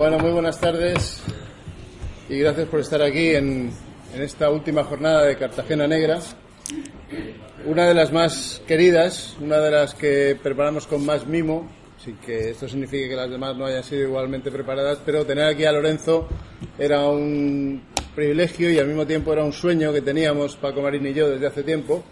Bueno, muy buenas tardes y gracias por estar aquí en, esta última jornada de Cartagena Negra. Una de las más queridas, una de las que preparamos con más mimo, sin que esto signifique que las demás no hayan sido igualmente preparadas, pero tener aquí a Lorenzo era un privilegio y al mismo tiempo era un sueño que teníamos Paco Marín y yo desde hace tiempo,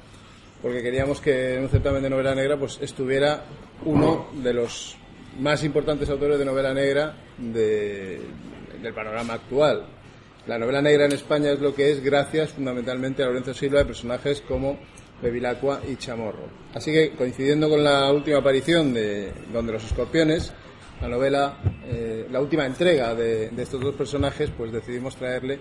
porque queríamos que en un certamen de novela negra pues estuviera uno de los más importantes autores de novela negra del panorama actual. La novela negra en España es lo que es gracias fundamentalmente a Lorenzo Silva de personajes como Bevilacqua y Chamorro. Así que coincidiendo con la última aparición de Donde los Escorpiones, la novela, eh, la última entrega de, de, estos dos personajes, pues decidimos traerle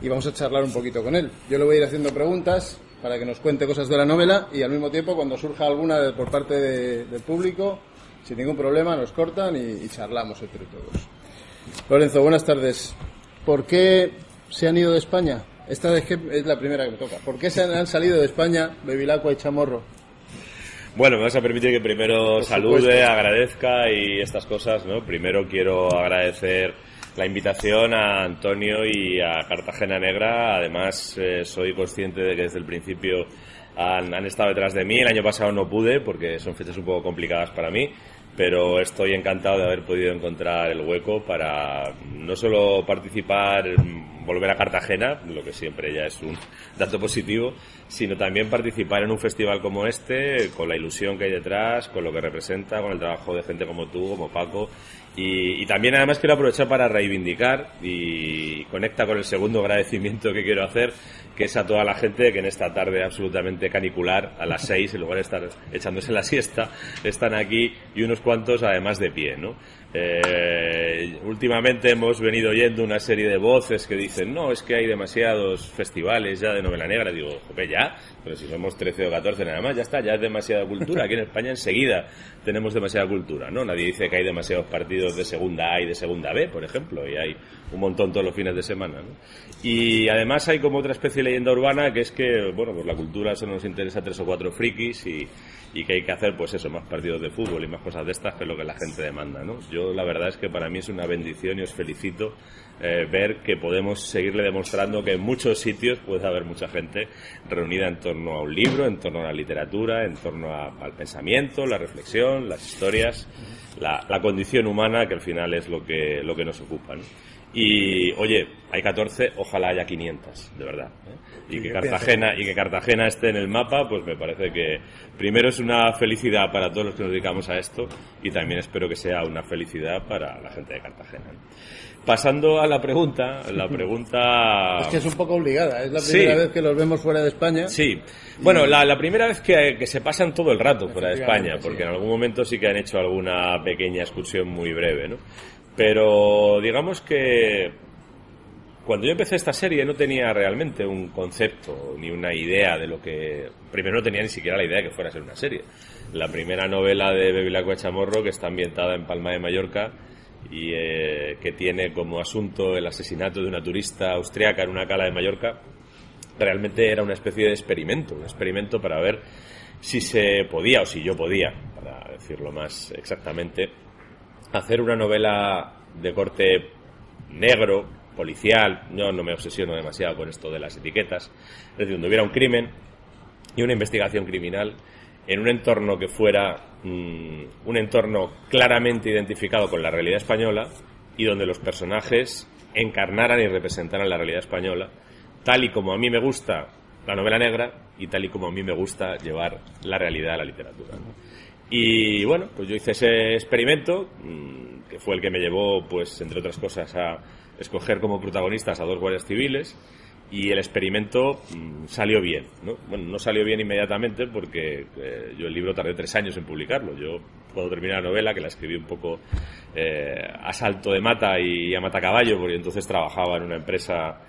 y vamos a charlar un poquito con él. Yo le voy a ir haciendo preguntas para que nos cuente cosas de la novela y al mismo tiempo cuando surja alguna por parte del público sin ningún problema, nos cortan y, charlamos entre todos. Lorenzo, buenas tardes. ¿Por qué se han ido de España? Esta es la primera que me toca. ¿Por qué se han, salido de España Bevilacqua y Chamorro? Bueno, me vas a permitir que primero salude, agradezca y estas cosas, ¿no? Primero quiero agradecer la invitación a Antonio y a Cartagena Negra. Además, eh, soy consciente de que desde el principio han, estado detrás de mí. El año pasado no pude porque son fechas un poco complicadas para mí, pero estoy encantado de haber podido encontrar el hueco para no solo participar, volver a Cartagena, lo que siempre ya es un dato positivo, sino también participar en un festival como este, con la ilusión que hay detrás, con lo que representa, con el trabajo de gente como tú, como Paco. Y, y también además quiero aprovechar para reivindicar y conecta con el segundo agradecimiento que quiero hacer, que es a toda la gente que en esta tarde absolutamente canicular, a las seis, en lugar de estar echándose la siesta, están aquí y unos cuantos además de pie, ¿no? Eh, últimamente hemos venido oyendo una serie de voces que dicen, no, es que hay demasiados festivales ya de novela negra. Digo, jope, ya, pero si somos 13 o 14 nada más, ya está, ya es demasiada cultura. Aquí en España enseguida tenemos demasiada cultura, ¿no? Nadie dice que hay demasiados partidos de segunda A y de segunda B, por ejemplo, y hay un montón todos los fines de semana, ¿no? Y además hay como otra especie de leyenda urbana que es que, bueno, pues la cultura solo nos interesa tres o cuatro frikis y, y que hay que hacer, pues eso, más partidos de fútbol y más cosas de estas que es lo que la gente demanda, ¿no? Yo la verdad es que para mí es una bendición y os felicito eh, ver que podemos seguirle demostrando que en muchos sitios puede haber mucha gente reunida en torno a un libro, en torno a la literatura, en torno al pensamiento, la reflexión, las historias, la, la, condición humana que al final es lo que, lo que nos ocupa, ¿no? Y oye, hay 14, ojalá haya 500, de verdad. ¿eh? Y que Cartagena y que Cartagena esté en el mapa, pues me parece que primero es una felicidad para todos los que nos dedicamos a esto y también espero que sea una felicidad para la gente de Cartagena. Pasando a la pregunta, la pregunta... Es que es un poco obligada, es la primera vez que los vemos fuera de España. Sí, bueno, la, la primera vez que, que, se pasan todo el rato fuera de España, porque en algún momento sí que han hecho alguna pequeña excursión muy breve, ¿no? Pero digamos que cuando yo empecé esta serie no tenía realmente un concepto ni una idea de lo que... Primero no tenía ni siquiera la idea de que fuera a ser una serie. La primera novela de Bevilacqua Chamorro, que está ambientada en Palma de Mallorca y eh, que tiene como asunto el asesinato de una turista austriaca en una cala de Mallorca, realmente era una especie de experimento, un experimento para ver si se podía o si yo podía, para decirlo más exactamente, hacer una novela de corte negro, policial, yo no me obsesiono demasiado con esto de las etiquetas, es decir, donde hubiera un crimen y una investigación criminal en un entorno que fuera mm, un entorno claramente identificado con la realidad española y donde los personajes encarnaran y representaran la realidad española, tal y como a mí me gusta la novela negra y tal y como a mí me gusta llevar la realidad a la literatura. Y bueno, pues yo hice ese experimento, mm, que fue el que me llevó, pues, entre otras cosas, a escoger como protagonistas a dos guardias civiles, y el experimento mm, salió bien, ¿no? Bueno, no salió bien inmediatamente porque eh, yo el libro tardé tres años en publicarlo. Yo puedo terminar la novela, que la escribí un poco eh, a salto de mata y a mata caballo, porque entonces trabajaba en una empresa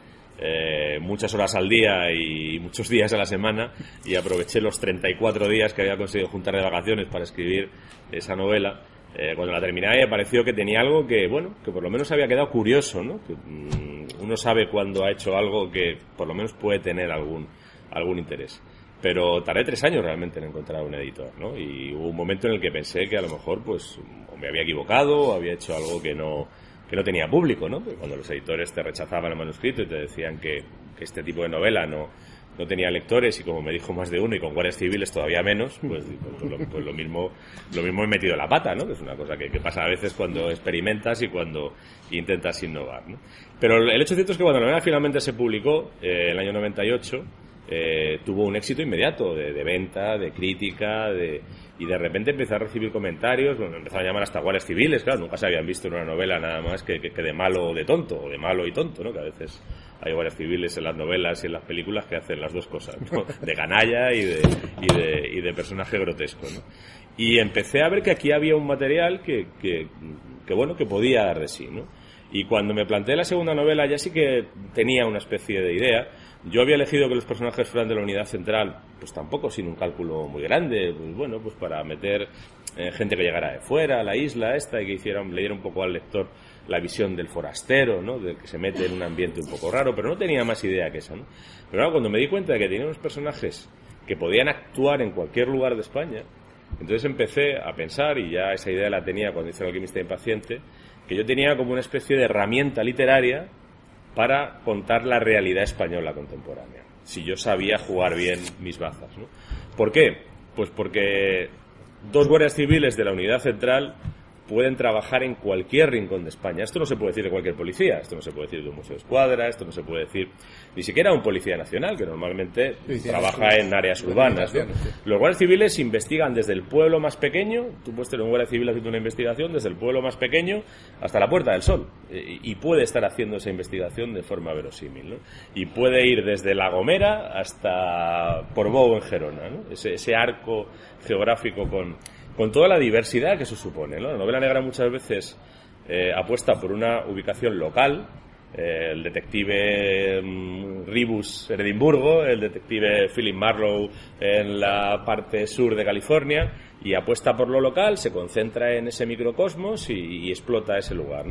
eh, muchas horas al día y muchos días a la semana y aproveché los 34 días que había conseguido juntar de vacaciones para escribir esa novela. Eh, cuando la terminé me pareció que tenía algo que, bueno, que por lo menos había quedado curioso, ¿no? Que, mm, uno sabe cuando ha hecho algo que por lo menos puede tener algún, algún interés. Pero tardé tres años realmente en encontrar un editor, ¿no? Y hubo un momento en el que pensé que a lo mejor, pues, me había equivocado había hecho algo que no, que no tenía público, ¿no? cuando los editores te rechazaban el manuscrito y te decían que, este tipo de novela no, no tenía lectores y como me dijo más de uno y con guardias civiles todavía menos, pues, pues, lo, pues lo, mismo lo mismo he metido la pata, ¿no? Que es una cosa que, pasa a veces cuando experimentas y cuando intentas innovar, ¿no? Pero el hecho cierto es que cuando la novela finalmente se publicó, eh, el año 98, eh, tuvo un éxito inmediato de venta, de crítica, de, y de repente empecé a recibir comentarios, bueno, empezaron a llamar hasta guardias civiles, claro, nunca se habían visto en una novela nada más que, que, de malo o de tonto, o de malo y tonto, ¿no? Que a veces hay guardias civiles en las novelas y en las películas que hacen las dos cosas, ¿no? De canalla y de, y de, y de personaje grotesco, ¿no? Y empecé a ver que aquí había un material que, que, que bueno, que podía dar de sí, ¿no? Y cuando me planteé la segunda novela ya sí que tenía una especie de idea, yo había elegido que los personajes fueran de la unidad central, pues tampoco sin un cálculo muy grande, pues bueno, pues para meter eh, gente que llegara de fuera a la isla esta y que hiciera, le diera un poco al lector la visión del forastero, ¿no? Del que se mete en un ambiente un poco raro, pero no tenía más idea que esa, ¿no? Pero claro, cuando me di cuenta de que tenía unos personajes que podían actuar en cualquier lugar de España, entonces empecé a pensar, y ya esa idea la tenía cuando hice el alquimista impaciente, que yo tenía como una especie de herramienta literaria para contar la realidad española contemporánea, si yo sabía jugar bien mis bazas. ¿no? ¿Por qué? Pues porque dos guardias civiles de la unidad central pueden trabajar en cualquier rincón de España. Esto no se puede decir de cualquier policía, esto no se puede decir de un museo de escuadra, esto no se puede decir ni siquiera un policía nacional, que normalmente trabaja en áreas urbanas. Los guardias civiles investigan desde el pueblo más pequeño, tú puedes tener un guardia civil haciendo una investigación desde el pueblo más pequeño hasta la Puerta del Sol, y puede estar haciendo esa investigación de forma verosímil. Y puede ir desde La Gomera hasta Portbou en Gerona, ese, ese arco geográfico con con toda la diversidad que eso supone. La novela negra muchas veces eh, apuesta por una ubicación local, eh, el detective mm, Ribus en Edimburgo, el detective Philip Marlowe en la parte sur de California, y apuesta por lo local, se concentra en ese microcosmos y, explota ese lugar.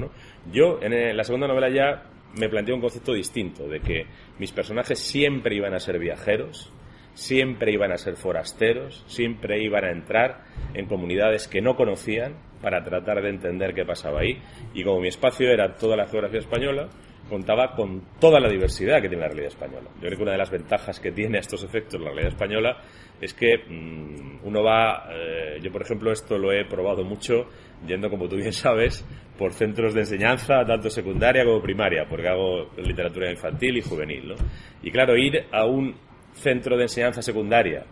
Yo, en la segunda novela ya me planteo un concepto distinto, de que mis personajes siempre iban a ser viajeros, siempre iban a ser forasteros, siempre iban a entrar en comunidades que no conocían para tratar de entender qué pasaba ahí. Y como mi espacio era toda la geografía española, contaba con toda la diversidad que tiene la realidad española. Yo creo que una de las ventajas que tiene estos efectos la realidad española es que mm, uno va, eh, yo por ejemplo esto lo he probado mucho yendo, como tú bien sabes, por centros de enseñanza, tanto secundaria como primaria, porque hago literatura infantil y juvenil. ¿no? Y claro, ir a un centro de enseñanza secundaria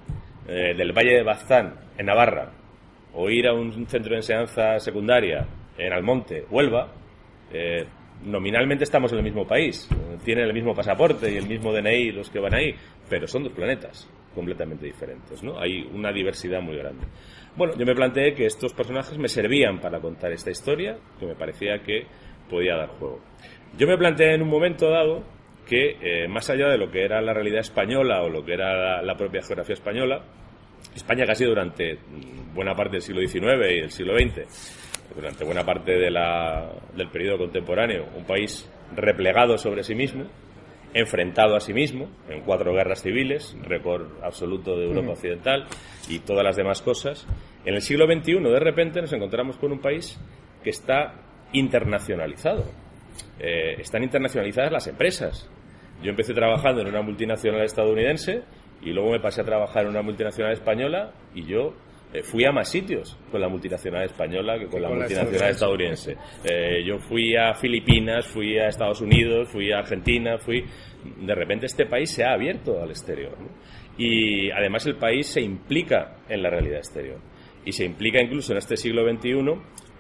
eh, del Valle de Baztán, en Navarra, o ir a un centro de enseñanza secundaria en Almonte, Huelva, eh, nominalmente estamos en el mismo país, tienen el mismo pasaporte y el mismo DNI los que van ahí, pero son dos planetas completamente diferentes, ¿no? Hay una diversidad muy grande. Bueno, yo me planteé que estos personajes me servían para contar esta historia, que me parecía que podía dar juego. Yo me planteé en un momento dado que, eh, más allá de lo que era la realidad española o lo que era la, propia geografía española, España casi durante buena parte del siglo XIX y del siglo XX, durante buena parte de del periodo contemporáneo, un país replegado sobre sí mismo, enfrentado a sí mismo en cuatro guerras civiles, récord absoluto de Europa Occidental y todas las demás cosas. En el siglo XXI, de repente, nos encontramos con un país que está internacionalizado. Eh, están internacionalizadas las empresas. Yo empecé trabajando en una multinacional estadounidense y luego me pasé a trabajar en una multinacional española y yo eh, fui a más sitios con la multinacional española que con la multinacional estadounidense. Eh, yo fui a Filipinas, fui a Estados Unidos, fui a Argentina, fui... De repente este país se ha abierto al exterior. Y además el país se implica en la realidad exterior. Y se implica incluso en este siglo XXI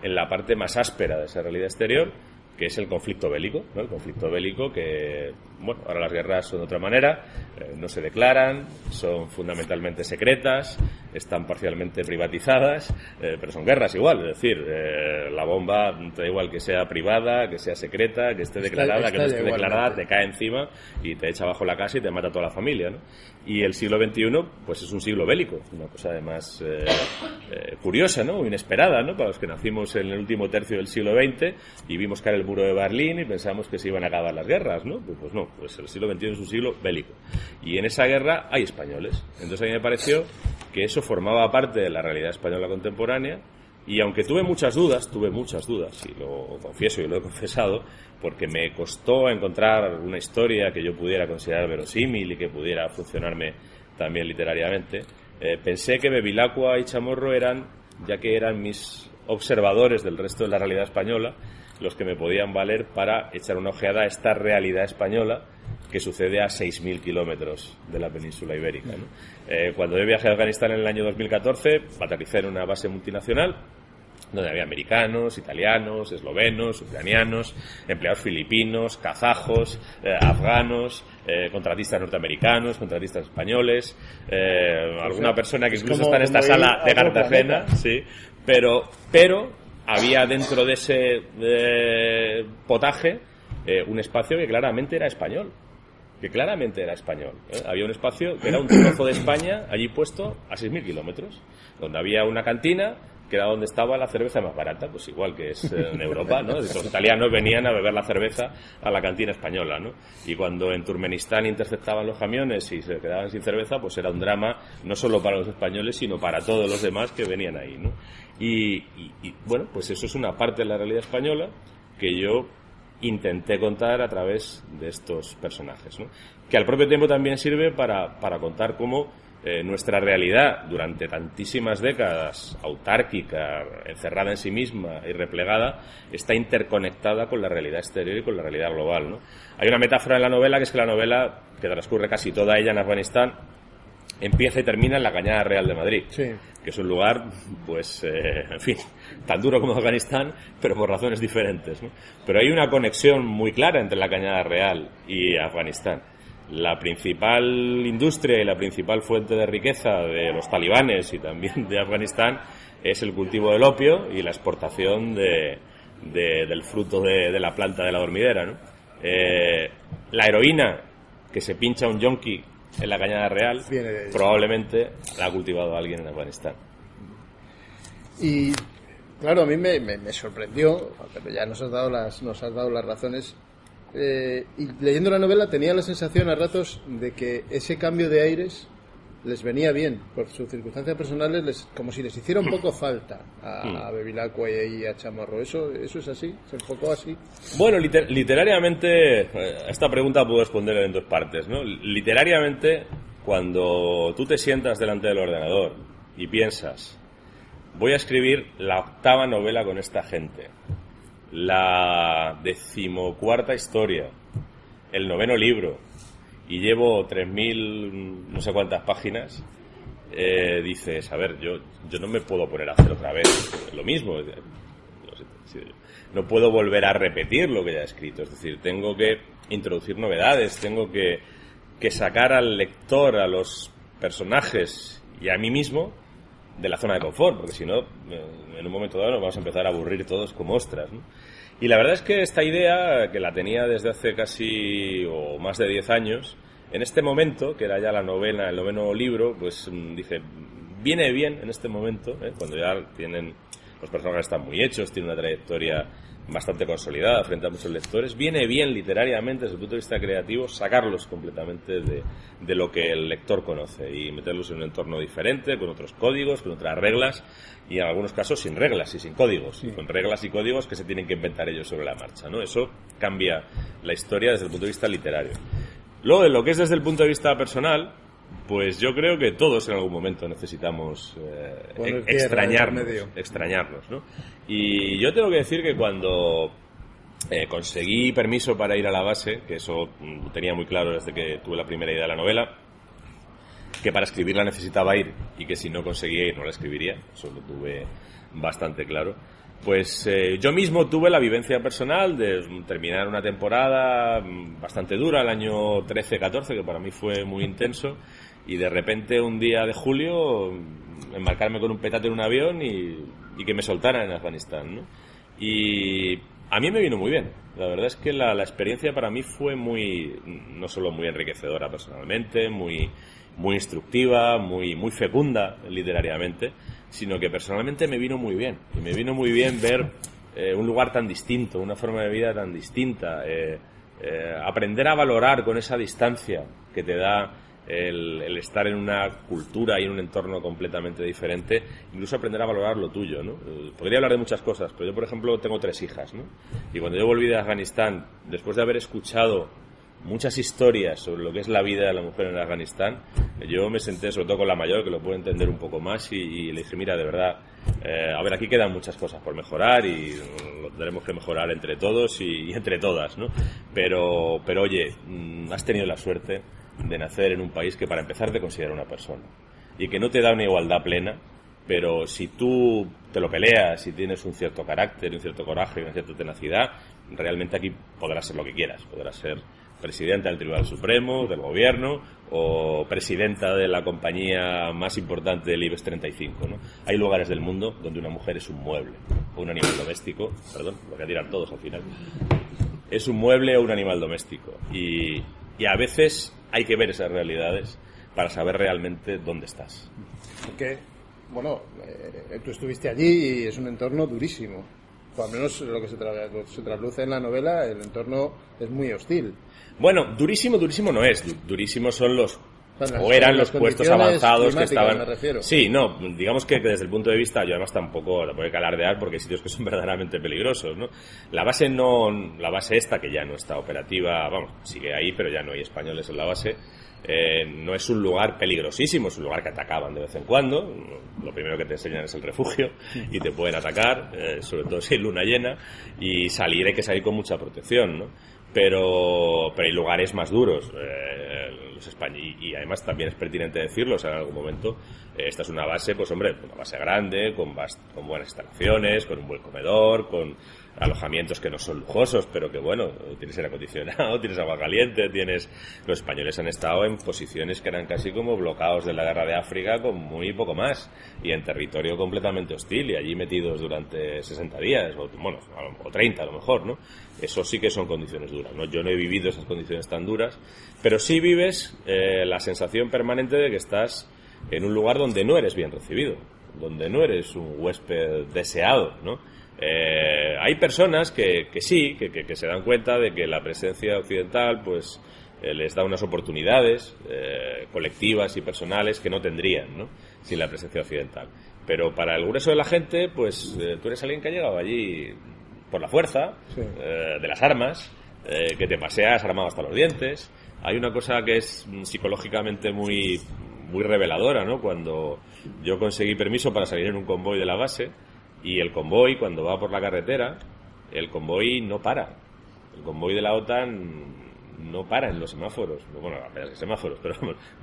en la parte más áspera de esa realidad exterior, que es el conflicto bélico, ¿no? El conflicto bélico que, bueno, ahora las guerras son de otra manera, eh, no se declaran, son fundamentalmente secretas, están parcialmente privatizadas, eh, pero son guerras igual, es decir, eh, la bomba te da igual que sea privada, que sea secreta, que esté declarada, que no esté declarada, te cae encima y te echa bajo la casa y te mata a toda la familia, ¿no? Y el siglo XXI, pues es un siglo bélico, una cosa además curiosa, ¿no? Inesperada, ¿no? Para los que nacimos en el último tercio del siglo XX y vimos caer el muro de Berlín y pensamos que se iban a acabar las guerras, ¿no? Pues, pues, no, pues el siglo XXI es un siglo bélico. Y en esa guerra hay españoles. Entonces a mí me pareció que eso formaba parte de la realidad española contemporánea, Y aunque tuve muchas dudas, tuve muchas dudas, y lo confieso y lo he confesado, porque me costó encontrar una historia que yo pudiera considerar verosímil y que pudiera funcionarme también literariamente, eh, pensé que Bevilacqua y Chamorro eran, ya que eran mis observadores del resto de la realidad española, los que me podían valer para echar una ojeada a esta realidad española que sucede a 6.000 kilómetros de la península ibérica. Eh, cuando yo viajé a Afganistán en el año 2014, batalicé en una base multinacional donde había americanos, italianos, eslovenos, ucranianos, empleados filipinos, kazajos, eh, afganos, eh, contratistas norteamericanos, contratistas españoles, alguna persona que incluso está en esta sala de Cartagena, sí, pero, pero había dentro de ese potaje un espacio que claramente era español que claramente era español. Había un espacio que era un trozo de España allí puesto a 6.000 kilómetros, donde había una cantina que era donde estaba la cerveza más barata, pues igual que es en Europa, ¿no? Los italianos venían a beber la cerveza a la cantina española, ¿no? Y cuando en Turmenistán interceptaban los camiones y se quedaban sin cerveza, pues era un drama no solo para los españoles, sino para todos los demás que venían ahí, ¿no? Y, bueno, pues eso es una parte de la realidad española que yo intenté contar a través de estos personajes, ¿no? Que al propio tiempo también sirve para, para contar cómo eh, nuestra realidad durante tantísimas décadas, autárquica, encerrada en sí misma y replegada, está interconectada con la realidad exterior y con la realidad global. ¿no? Hay una metáfora en la novela que es que la novela, que transcurre casi toda ella en Afganistán, empieza y termina en la Cañada Real de Madrid, que es un lugar, pues, eh, en fin, tan duro como Afganistán, pero por razones diferentes. ¿no? Pero hay una conexión muy clara entre la Cañada Real y Afganistán la principal industria y la principal fuente de riqueza de los talibanes y también de Afganistán es el cultivo del opio y la exportación de, del fruto de, la planta de la dormidera. Eh, la heroína que se pincha un yonki en la cañada real probablemente la ha cultivado alguien en Afganistán. Y claro, a mí me, me, sorprendió, pero ya nos has dado las, nos has dado las razones eh, y leyendo la novela tenía la sensación a ratos de que ese cambio de aires les venía bien, por sus circunstancias personales, les, como si les hiciera un poco falta a, a Bevilacqua y a Chamorro. ¿Eso, ¿Eso es así? ¿Se enfocó así? Bueno, literariamente, eh, esta pregunta puedo responder en dos partes. ¿no? Literariamente, cuando tú te sientas delante del ordenador y piensas, voy a escribir la octava novela con esta gente, la decimocuarta historia, el noveno libro, y llevo 3.000 no sé cuántas páginas, eh, dices, a ver, yo, yo no me puedo poner a hacer otra vez lo mismo. No puedo volver a repetir lo que ya he escrito. Es decir, tengo que introducir novedades, tengo que, que sacar al lector, a los personajes y a mí mismo de la zona de confort, porque si no, en un momento dado nos vamos a empezar a aburrir todos como ostras. Y la verdad es que esta idea, que la tenía desde hace casi o más de 10 años, en este momento, que era ya la novena, el noveno libro, pues mm, dije, viene bien en este momento, ¿eh? cuando ya tienen, los personajes están muy hechos, tienen una trayectoria bastante consolidada frente a muchos lectores, viene bien literariamente desde el punto de vista creativo sacarlos completamente de, de, lo que el lector conoce y meterlos en un entorno diferente, con otros códigos, con otras reglas y en algunos casos sin reglas y sin códigos, y con reglas y códigos que se tienen que inventar ellos sobre la marcha. ¿no? Eso cambia la historia desde el punto de vista literario. Luego, de lo que es desde el punto de vista personal, pues yo creo que todos en algún momento necesitamos eh, extrañarnos, extrañarnos, ¿no? Y yo tengo que decir que cuando eh, conseguí permiso para ir a la base, que eso mm, tenía muy claro desde que tuve la primera idea de la novela, que para escribirla necesitaba ir y que si no conseguía ir no la escribiría, eso lo tuve bastante claro. Pues eh, yo mismo tuve la vivencia personal de terminar una temporada mm, bastante dura, el año 13-14, que para mí fue muy intenso, y de repente un día de julio embarcarme con un petate en un avión y, que me soltaran en Afganistán. Y a mí me vino muy bien. La verdad es que la, la, experiencia para mí fue muy, no solo muy enriquecedora personalmente, muy, muy instructiva, muy, muy fecunda literariamente, sino que personalmente me vino muy bien. Y me vino muy bien ver eh, un lugar tan distinto, una forma de vida tan distinta, eh, eh, aprender a valorar con esa distancia que te da el, estar en una cultura y en un entorno completamente diferente, incluso aprender a valorar lo tuyo, ¿no? Eh, podría hablar de muchas cosas, pero yo, por ejemplo, tengo tres hijas, ¿no? Y cuando yo volví de Afganistán, después de haber escuchado muchas historias sobre lo que es la vida de la mujer en Afganistán, yo me senté, sobre todo con la mayor, que lo puedo entender un poco más, y, le dije, mira, de verdad, eh, a ver, aquí quedan muchas cosas por mejorar y lo tenemos que mejorar entre todos y, entre todas, ¿no? Pero, pero oye, mm, has tenido la suerte de nacer en un país que para empezar te considera una persona y que no te da una igualdad plena, pero si tú te lo peleas, si tienes un cierto carácter, un cierto coraje, una cierta tenacidad, realmente aquí podrás ser lo que quieras, podrás ser presidenta del Tribunal Supremo, del Gobierno o presidenta de la compañía más importante del IBEX 35. ¿no? Hay lugares del mundo donde una mujer es un mueble o un animal doméstico, perdón, lo que dirán todos al final, es un mueble o un animal doméstico. Y, y a veces hay que ver esas realidades para saber realmente dónde estás. Porque, bueno, eh, tú estuviste allí y es un entorno durísimo. O al menos lo que se, se trasluce en la novela, el entorno es muy hostil. Bueno, durísimo, durísimo no es. Durísimo son los o eran los puestos avanzados que estaban. Sí, no, digamos que desde el punto de vista, yo además tampoco la a calardear porque hay sitios que son verdaderamente peligrosos, ¿no? La base no, la base esta que ya no está operativa, vamos, sigue ahí, pero ya no hay españoles en la base. Eh, no es un lugar peligrosísimo, es un lugar que atacaban de vez en cuando. Lo primero que te enseñan es el refugio y te pueden atacar, eh, sobre todo si hay luna llena, y salir hay que salir con mucha protección, ¿no? Pero, pero hay lugares más duros. Eh, y, además también es pertinente decirlo, o sea, en algún momento esta es una base, pues hombre, una base grande, con, con buenas instalaciones, con un buen comedor, con alojamientos que no son lujosos, pero que bueno, tienes aire acondicionado, tienes agua caliente, tienes... Los españoles han estado en posiciones que eran casi como bloqueados de la guerra de África con muy poco más y en territorio completamente hostil y allí metidos durante 60 días, o bueno, o 30 a lo mejor, ¿no? Eso sí que son condiciones duras, ¿no? Yo no he vivido esas condiciones tan duras, pero sí vives eh, la sensación permanente de que estás en un lugar donde no eres bien recibido, donde no eres un huésped deseado, ¿no? Eh, hay personas que, que sí, que, que, se dan cuenta de que la presencia occidental, pues, eh, les da unas oportunidades eh, colectivas y personales que no tendrían, ¿no? Sin la presencia occidental. Pero para el grueso de la gente, pues, tú eres alguien que ha llegado allí por la fuerza, de las armas, que te paseas armado hasta los dientes. Hay una cosa que es psicológicamente muy, muy reveladora, ¿no? Cuando yo conseguí permiso para salir en un convoy de la base, y el convoy, cuando va por la carretera, el convoy no para. El convoy de la OTAN no para en los semáforos. Bueno, apenas semáforos, pero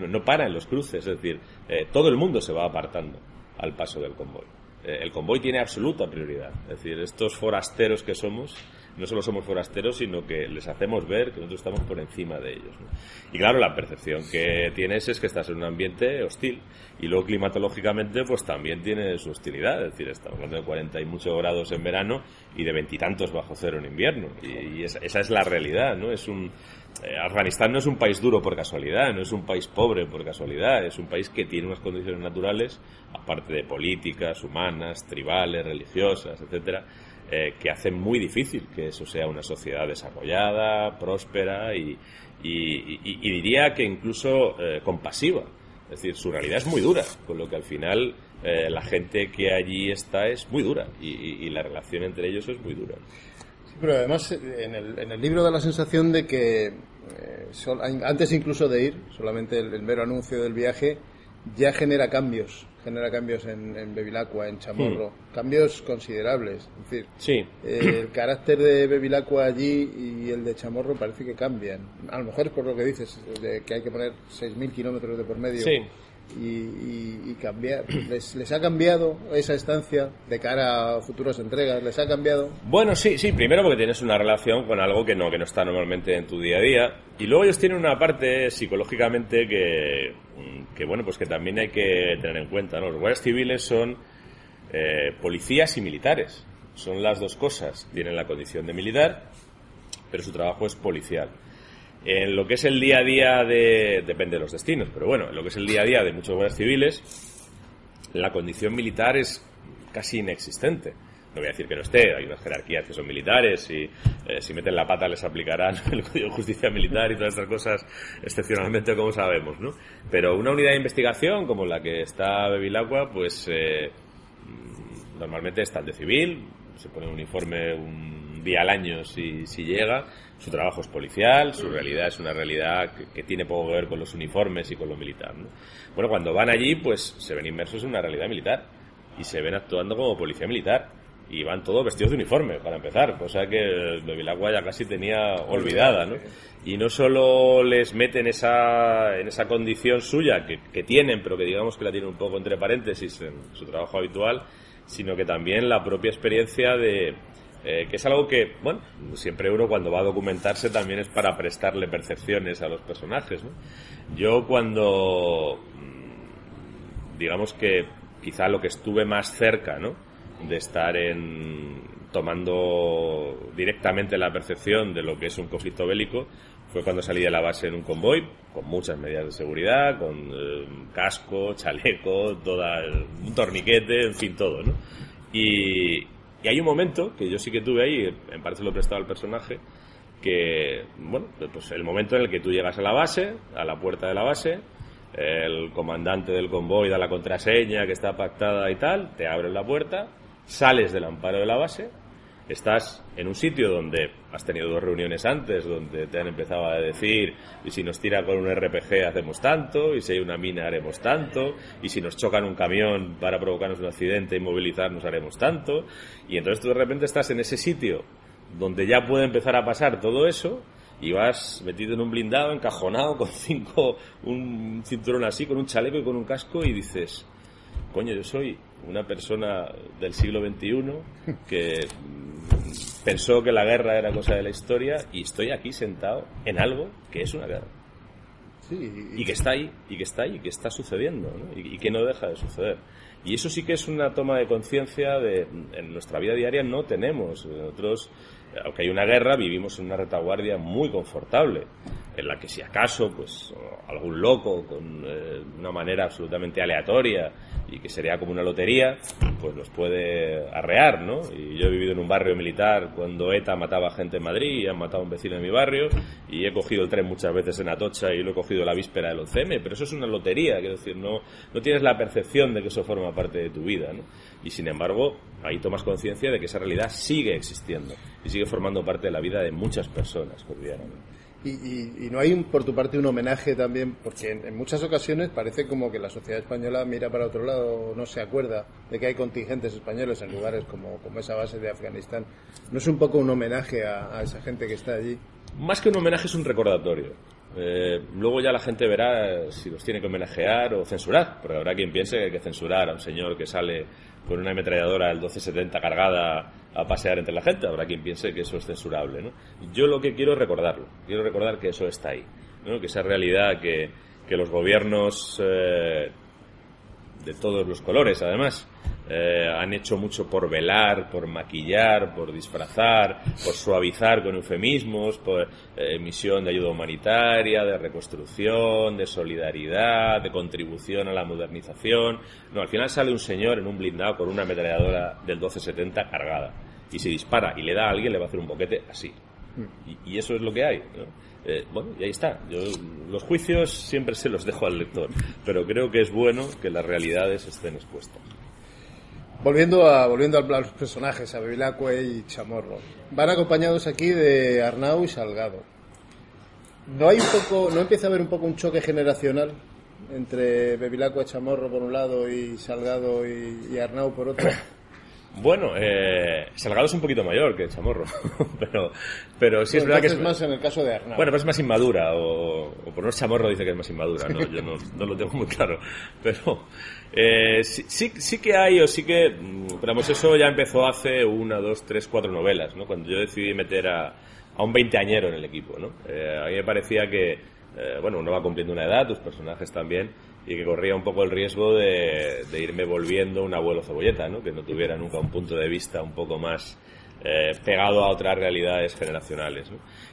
no, para en los cruces. Es decir, eh, todo el mundo se va apartando al paso del convoy. Eh, el convoy tiene absoluta prioridad. Es decir, estos forasteros que somos, no solo somos forasteros, sino que les hacemos ver que nosotros estamos por encima de ellos. Y claro, la percepción que tienes es que estás en un ambiente hostil. Y luego climatológicamente, pues también tiene su hostilidad. Es decir, estamos hablando de 40 y muchos grados en verano y de veintitantos bajo cero en invierno. Y, esa, es la realidad, ¿no? Es un, eh, Afganistán no es un país duro por casualidad, no es un país pobre por casualidad, es un país que tiene unas condiciones naturales, aparte de políticas, humanas, tribales, religiosas, etcétera, eh, que hacen muy difícil que eso sea una sociedad desarrollada, próspera y, diría que incluso eh, compasiva. Es decir, su realidad es muy dura, con lo que al final eh, la gente que allí está es muy dura y, la relación entre ellos es muy dura. Pero además en el, en el libro da la sensación de que antes incluso de ir, solamente el mero anuncio del viaje ya genera cambios genera cambios en, en Bevilacqua, en Chamorro, hmm. cambios considerables. Es decir, sí. Eh, el carácter de Bevilacqua allí y el de Chamorro parece que cambian. A lo mejor es por lo que dices, de que hay que poner 6.000 kilómetros de por medio. Sí y, cambiar. ¿Les, ¿Les, ha cambiado esa estancia de cara a futuras entregas? ¿Les ha cambiado? Bueno, sí, sí. Primero porque tienes una relación con algo que no, que no está normalmente en tu día a día. Y luego ellos tienen una parte psicológicamente que, que bueno, pues que también hay que tener en cuenta. Los guardias civiles son eh, policías y militares. Son las dos cosas. Tienen la condición de militar, pero su trabajo es policial. En lo que es el día a día de. depende de los destinos, pero bueno, en lo que es el día a día de muchos guardias civiles, la condición militar es casi inexistente. no voy a decir que no esté, hay unas jerarquías que son militares y eh, si meten la pata les aplicarán el Código de Justicia Militar y todas estas cosas excepcionalmente como sabemos, ¿no? Pero una unidad de investigación como la que está Bevilacqua, pues eh, normalmente está de civil, se pone un uniforme un día al año si, si llega, su trabajo es policial, su realidad es una realidad que, tiene poco que ver con los uniformes y con lo militar. ¿no? Bueno, cuando van allí, pues se ven inmersos en una realidad militar y se ven actuando como policía militar y van todos vestidos de uniforme, para empezar, cosa que Bevilacqua ya casi tenía olvidada, ¿no? Y no solo les meten esa, en esa condición suya que, que tienen, pero que digamos que la tienen un poco entre paréntesis en su trabajo habitual, sino que también la propia experiencia de, eh, que es algo que, bueno, siempre uno cuando va a documentarse también es para prestarle percepciones a los personajes. ¿no? Yo cuando, mm, digamos que quizá lo que estuve más cerca, ¿no? De estar en, tomando directamente la percepción de lo que es un conflicto bélico, fue cuando salí de la base en un convoy, con muchas medidas de seguridad, con eh, casco, chaleco, toda, un torniquete, en fin, todo, ¿no? Y, y hay un momento que yo sí que tuve ahí, en parte lo he prestado al personaje, que, bueno, pues el momento en el que tú llegas a la base, a la puerta de la base, el comandante del convoy da la contraseña que está pactada y tal, te abren la puerta, sales del amparo de la base estás en un sitio donde has tenido dos reuniones antes, donde te han empezado a decir, y si nos tira con un RPG hacemos tanto, y si hay una mina haremos tanto, y si nos chocan un camión para provocarnos un accidente y movilizarnos haremos tanto, y entonces tú de repente estás en ese sitio donde ya puede empezar a pasar todo eso, y vas metido en un blindado, encajonado, con cinco, un cinturón así, con un chaleco y con un casco, y dices, coño, yo soy una persona del siglo XXI que pensó que la guerra era cosa de la historia y estoy aquí sentado en algo que es una guerra. y, que está ahí, y que está ahí, y que está sucediendo, y, que no deja de suceder. Y eso sí que es una toma de conciencia de en nuestra vida diaria no tenemos. Nosotros, aunque hay una guerra, vivimos en una retaguardia muy confortable en la que si acaso pues algún loco con eh, una manera absolutamente aleatoria y que sería como una lotería pues los puede arrear no y yo he vivido en un barrio militar cuando ETA mataba gente en Madrid y han matado a un vecino de mi barrio y he cogido el tren muchas veces en Atocha y lo he cogido la víspera del 11M pero eso es una lotería quiero decir no no tienes la percepción de que eso forma parte de tu vida ¿no? y sin embargo ahí tomas conciencia de que esa realidad sigue existiendo y sigue formando parte de la vida de muchas personas cotidianamente y, no hay por tu parte un homenaje también, porque en, muchas ocasiones parece como que la sociedad española mira para otro lado, no se acuerda de que hay contingentes españoles en lugares como, como esa base de Afganistán. ¿No es un poco un homenaje a, esa gente que está allí? Más que un homenaje es un recordatorio. Eh, luego ya la gente verá si los tiene que homenajear o censurar, porque habrá quien piense que hay que censurar a un señor que sale con una ametralladora del 1270 cargada a pasear entre la gente. Habrá quien piense que eso es censurable. ¿no? Yo lo que quiero es recordarlo. Quiero recordar que eso está ahí. ¿no? Que esa realidad que, que los gobiernos eh, de todos los colores, además, eh, han hecho mucho por velar, por maquillar, por disfrazar, por suavizar con eufemismos, por eh, emisión de ayuda humanitaria, de reconstrucción, de solidaridad, de contribución a la modernización. No, al final sale un señor en un blindado con una ametralladora del 1270 cargada y si dispara y le da a alguien le va a hacer un boquete así. Y, y eso es lo que hay. Eh, bueno, y ahí está. Yo, los juicios siempre se los dejo al lector, pero creo que es bueno que las realidades estén expuestas. Volviendo a, volviendo a los personajes, a Bevilacque y Chamorro. Van acompañados aquí de Arnau y Salgado. ¿No hay un poco, no empieza a haber un poco un choque generacional entre Bevilacqua y Chamorro por un lado y Salgado y, y Arnau por otro? Bueno, eh, Salgado es un poquito mayor que Chamorro, pero, pero sí es verdad que es más en el caso de Arnau. Bueno, pero es más inmadura, o, o por no Chamorro dice que es más inmadura, ¿no? yo no, no, lo tengo muy claro. Pero eh, sí, sí, sí, que hay, o sí que, mm, pero eso ya empezó hace una, dos, tres, cuatro novelas, ¿no? Cuando yo decidí meter a, a un veinteañero en el equipo, ¿no? Eh, a mí me parecía que, eh, bueno, uno va cumpliendo una edad, tus personajes también, y que corría un poco el riesgo de, irme volviendo un abuelo cebolleta, ¿no? que no tuviera nunca un punto de vista un poco más eh, pegado a otras realidades generacionales.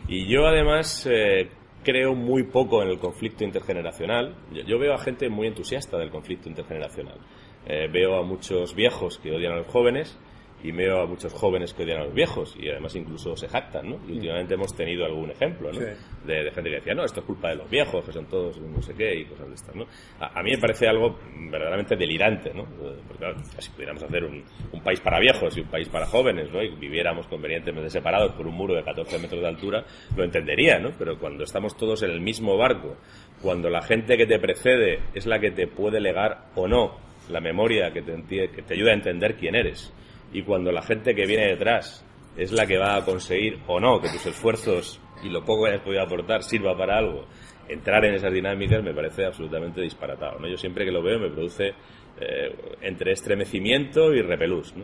Y yo además eh, creo muy poco en el conflicto intergeneracional. Yo, veo a gente muy entusiasta del conflicto intergeneracional. Eh, veo a muchos viejos que odian a los jóvenes y veo a muchos jóvenes que odian a los viejos y además incluso se jactan, ¿no? Y mm. últimamente hemos tenido algún ejemplo, ¿no? De, gente que decía, no, esto es culpa de los viejos, que son todos no sé qué y cosas de estas, ¿no? A, mí me parece algo verdaderamente delirante, ¿no? Porque claro, si pudiéramos hacer un, país para viejos y un país para jóvenes, ¿no? Y viviéramos convenientemente separados por un muro de 14 metros de altura, lo entendería, ¿no? Pero cuando estamos todos en el mismo barco, cuando la gente que te precede es la que te puede legar o no la memoria que te, que te ayuda a entender quién eres, y cuando la gente que viene detrás es la que va a conseguir o no que tus esfuerzos y lo poco que hayas podido aportar sirva para algo, entrar en esas dinámicas me parece absolutamente disparatado. Yo siempre que lo veo me produce eh, entre estremecimiento y repelús.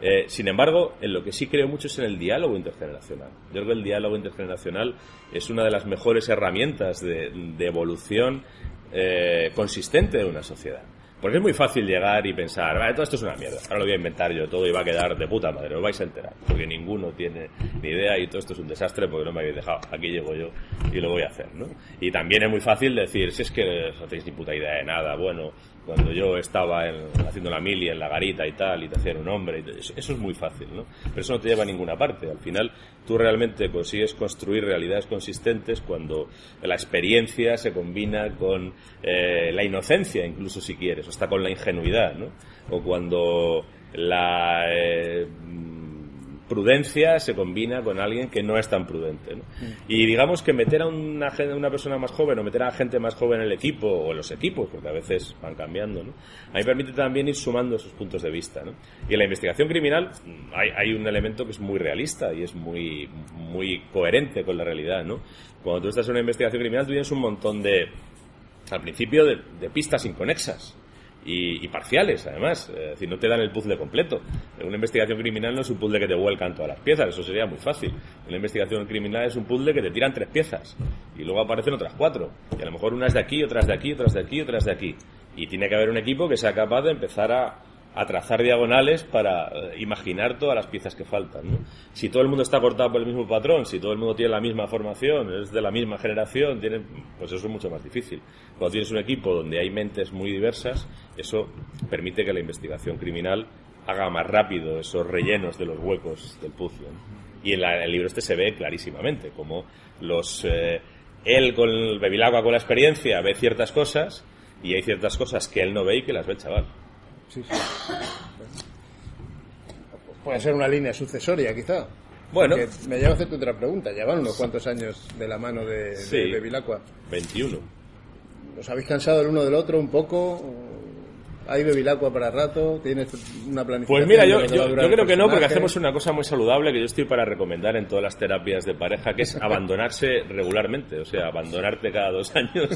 Eh, sin embargo, en lo que sí creo mucho es en el diálogo intergeneracional. Yo creo que el diálogo intergeneracional es una de las mejores herramientas de, evolución eh, consistente de una sociedad. Porque es muy fácil llegar y pensar, vale, todo esto es una mierda, ahora lo voy a inventar yo todo y va a quedar de puta madre, os vais a enterar, porque ninguno tiene ni idea y todo esto es un desastre porque no me habéis dejado, aquí llego yo y lo voy a hacer, ¿no? Y también es muy fácil decir, si es que no tenéis ni puta idea de nada, bueno, cuando yo estaba haciendo la mili en la garita y tal, y te hacían un hombre, eso, es muy fácil, ¿no? Pero eso no te lleva a ninguna parte. Al final, tú realmente consigues construir realidades consistentes cuando la experiencia se combina con eh, la inocencia, incluso si quieres, hasta con la ingenuidad, ¿no? O cuando la. Eh, prudencia se combina con alguien que no es tan prudente. ¿no? Mm. Y digamos que meter a una, una persona más joven o meter a gente más joven en el equipo o en los equipos, porque a veces van cambiando, ¿no? a mí permite también ir sumando esos puntos de vista. ¿no? Y en la investigación criminal hay, hay, un elemento que es muy realista y es muy, muy coherente con la realidad. ¿no? Cuando tú estás en una investigación criminal, tú tienes un montón de, al principio, de, de pistas inconexas y, parciales, además. Es decir, no te dan el puzzle completo. Una investigación criminal no es un puzzle que te vuelcan todas las piezas, eso sería muy fácil. Una investigación criminal es un puzzle que te tiran tres piezas y luego aparecen otras cuatro. Y a lo mejor unas de aquí, otras de aquí, otras de aquí, otras de aquí. Y tiene que haber un equipo que sea capaz de empezar a, a trazar diagonales para eh, imaginar todas las piezas que faltan. ¿no? Si todo el mundo está cortado por el mismo patrón, si todo el mundo tiene la misma formación, es de la misma generación, tiene, pues eso es mucho más difícil. Cuando tienes un equipo donde hay mentes muy diversas, eso permite que la investigación criminal haga más rápido esos rellenos de los huecos del puzzle. Y en, el libro este se ve clarísimamente como los eh, él con el bebilagua con la experiencia ve ciertas cosas y hay ciertas cosas que él no ve y que las ve el chaval. Sí, Puede ser una línea sucesoria, quizá. Bueno. me lleva a hacerte otra pregunta. Llevan unos cuantos años de la mano de, de, 21. ¿Os habéis cansado el uno del otro un poco? ¿Hay bebilacqua para rato? ¿Tienes una planificación? Pues mira, yo, creo que no, porque hacemos una cosa muy saludable que yo estoy para recomendar en todas las terapias de pareja, que es abandonarse regularmente. O sea, abandonarte cada dos años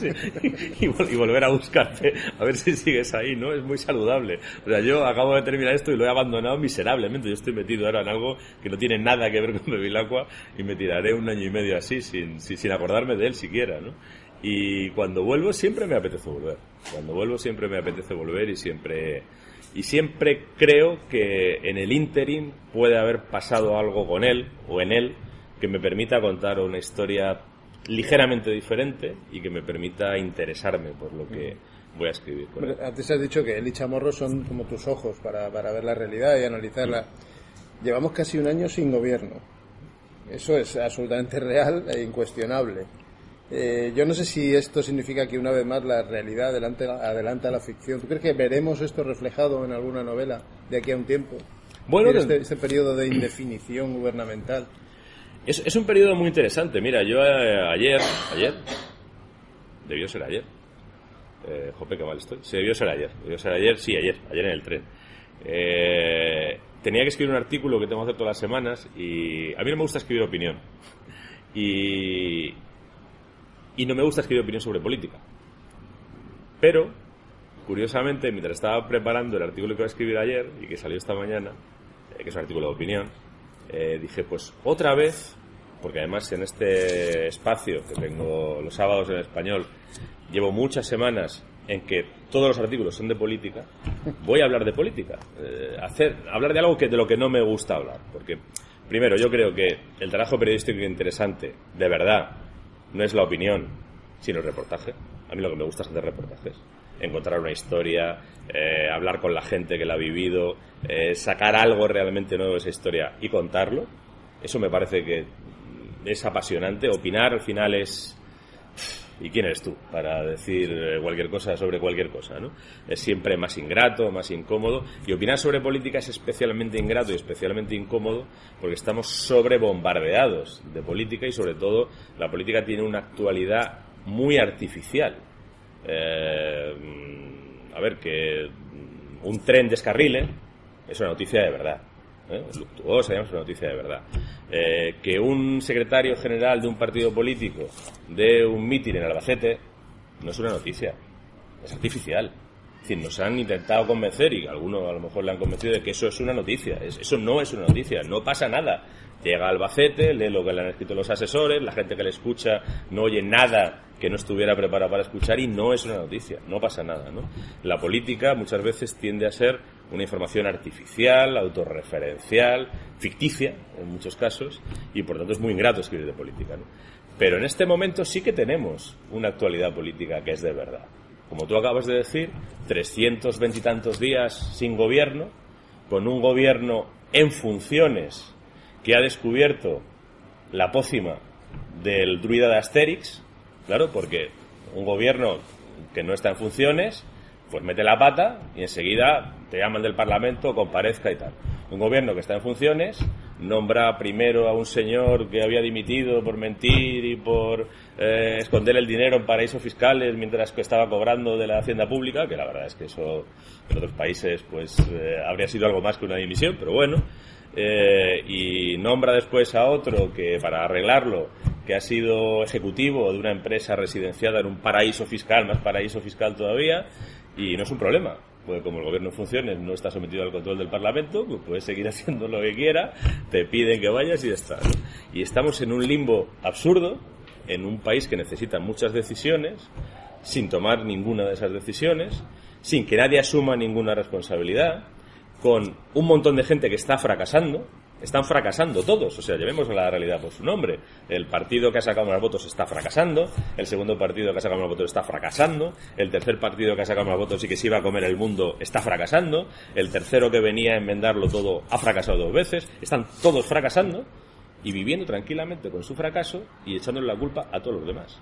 y, volver a buscarte, a ver si sigues ahí, ¿no? Es muy saludable. O sea, yo acabo de terminar esto y lo he abandonado miserablemente. Yo estoy metido ahora en algo que no tiene nada que ver con bebilacqua y me tiraré un año y medio así, sin, sin acordarme de él siquiera, ¿no? Y cuando vuelvo siempre me apetece volver. Cuando vuelvo siempre me apetece volver y siempre y siempre creo que en el interim puede haber pasado algo con él o en él que me permita contar una historia ligeramente diferente y que me permita interesarme por lo que voy a escribir. Antes has dicho que él y Chamorro son como tus ojos para, para ver la realidad y analizarla. Llevamos casi un año sin gobierno. Eso es absolutamente real e incuestionable. Eh, yo no sé si esto significa que una vez más la realidad adelanta, la ficción. ¿Tú crees que veremos esto reflejado en alguna novela de aquí a un tiempo? Bueno, este, este, periodo de indefinición gubernamental. Es, es un periodo muy interesante. Mira, yo eh, ayer, ayer, debió ser ayer. Eh, jope, qué mal estoy. Sí, debió ser ayer. Debió ser ayer, sí, ayer, ayer en el tren. Eh, tenía que escribir un artículo que tengo que hacer todas las semanas y a mí no me gusta escribir opinión. Y, y no me gusta escribir opinión sobre política. Pero, curiosamente, mientras estaba preparando el artículo que iba a escribir ayer y que salió esta mañana, eh, que es un artículo de opinión, eh, dije, pues otra vez, porque además en este espacio que tengo los sábados en español, llevo muchas semanas en que todos los artículos son de política, voy a hablar de política, eh, hacer, hablar de algo que de lo que no me gusta hablar, porque primero yo creo que el trabajo periodístico interesante, de verdad, no es la opinión, sino el reportaje. A mí lo que me gusta es hacer reportajes. encontrar una historia, eh, hablar con la gente que la ha vivido, eh, sacar algo realmente nuevo de esa historia y contarlo. Eso me parece que es apasionante. Opinar al final es ¿Y quién eres tú para decir eh, cualquier cosa sobre cualquier cosa? ¿no? Es siempre más ingrato, más incómodo. Y opinar sobre política es especialmente ingrato y especialmente incómodo porque estamos sobrebombardeados de política y sobre todo la política tiene una actualidad muy artificial. Eh, a ver, que un tren descarrile es una noticia de verdad. ¿Eh? luctuosa, digamos, una noticia de verdad. Eh, que un secretario general de un partido político de un mitin en Albacete no es una noticia, es artificial. Es decir, nos han intentado convencer, y algunos a lo mejor le han convencido de que eso es una noticia. eso no es una noticia, no pasa nada. Llega a Albacete, lee lo que le han escrito los asesores, la gente que le escucha no oye nada que no estuviera preparado para escuchar y no es una noticia, no pasa nada. ¿no? La política muchas veces tiende a ser una información artificial, autorreferencial, ficticia en muchos casos y por tanto es muy ingrato escribir de política. ¿no? Pero en este momento sí que tenemos una actualidad política que es de verdad. Como tú acabas de decir, 320 y tantos días sin gobierno, con un gobierno en funciones que ha descubierto la pócima del druida de Asterix, claro, porque un gobierno que no está en funciones, pues mete la pata y enseguida te llaman del Parlamento, comparezca y tal. Un gobierno que está en funciones nombra primero a un señor que había dimitido por mentir y por eh, esconder el dinero en paraísos fiscales mientras que estaba cobrando de la hacienda pública, que la verdad es que eso en otros países pues eh, habría sido algo más que una dimisión, pero bueno. Eh, y nombra después a otro que para arreglarlo que ha sido ejecutivo de una empresa residenciada en un paraíso fiscal, más paraíso fiscal todavía, y no es un problema, porque como el gobierno funciona, no está sometido al control del Parlamento, pues puede seguir haciendo lo que quiera, te piden que vayas y ya está. Y estamos en un limbo absurdo, en un país que necesita muchas decisiones, sin tomar ninguna de esas decisiones, sin que nadie asuma ninguna responsabilidad, con un montón de gente que está fracasando, están fracasando todos. O sea, llevemos la realidad por su nombre. El partido que ha sacado más votos está fracasando, el segundo partido que ha sacado más votos está fracasando, el tercer partido que ha sacado más votos y que se iba a comer el mundo está fracasando, el tercero que venía a enmendarlo todo ha fracasado dos veces, están todos fracasando y viviendo tranquilamente con su fracaso y echándole la culpa a todos los demás.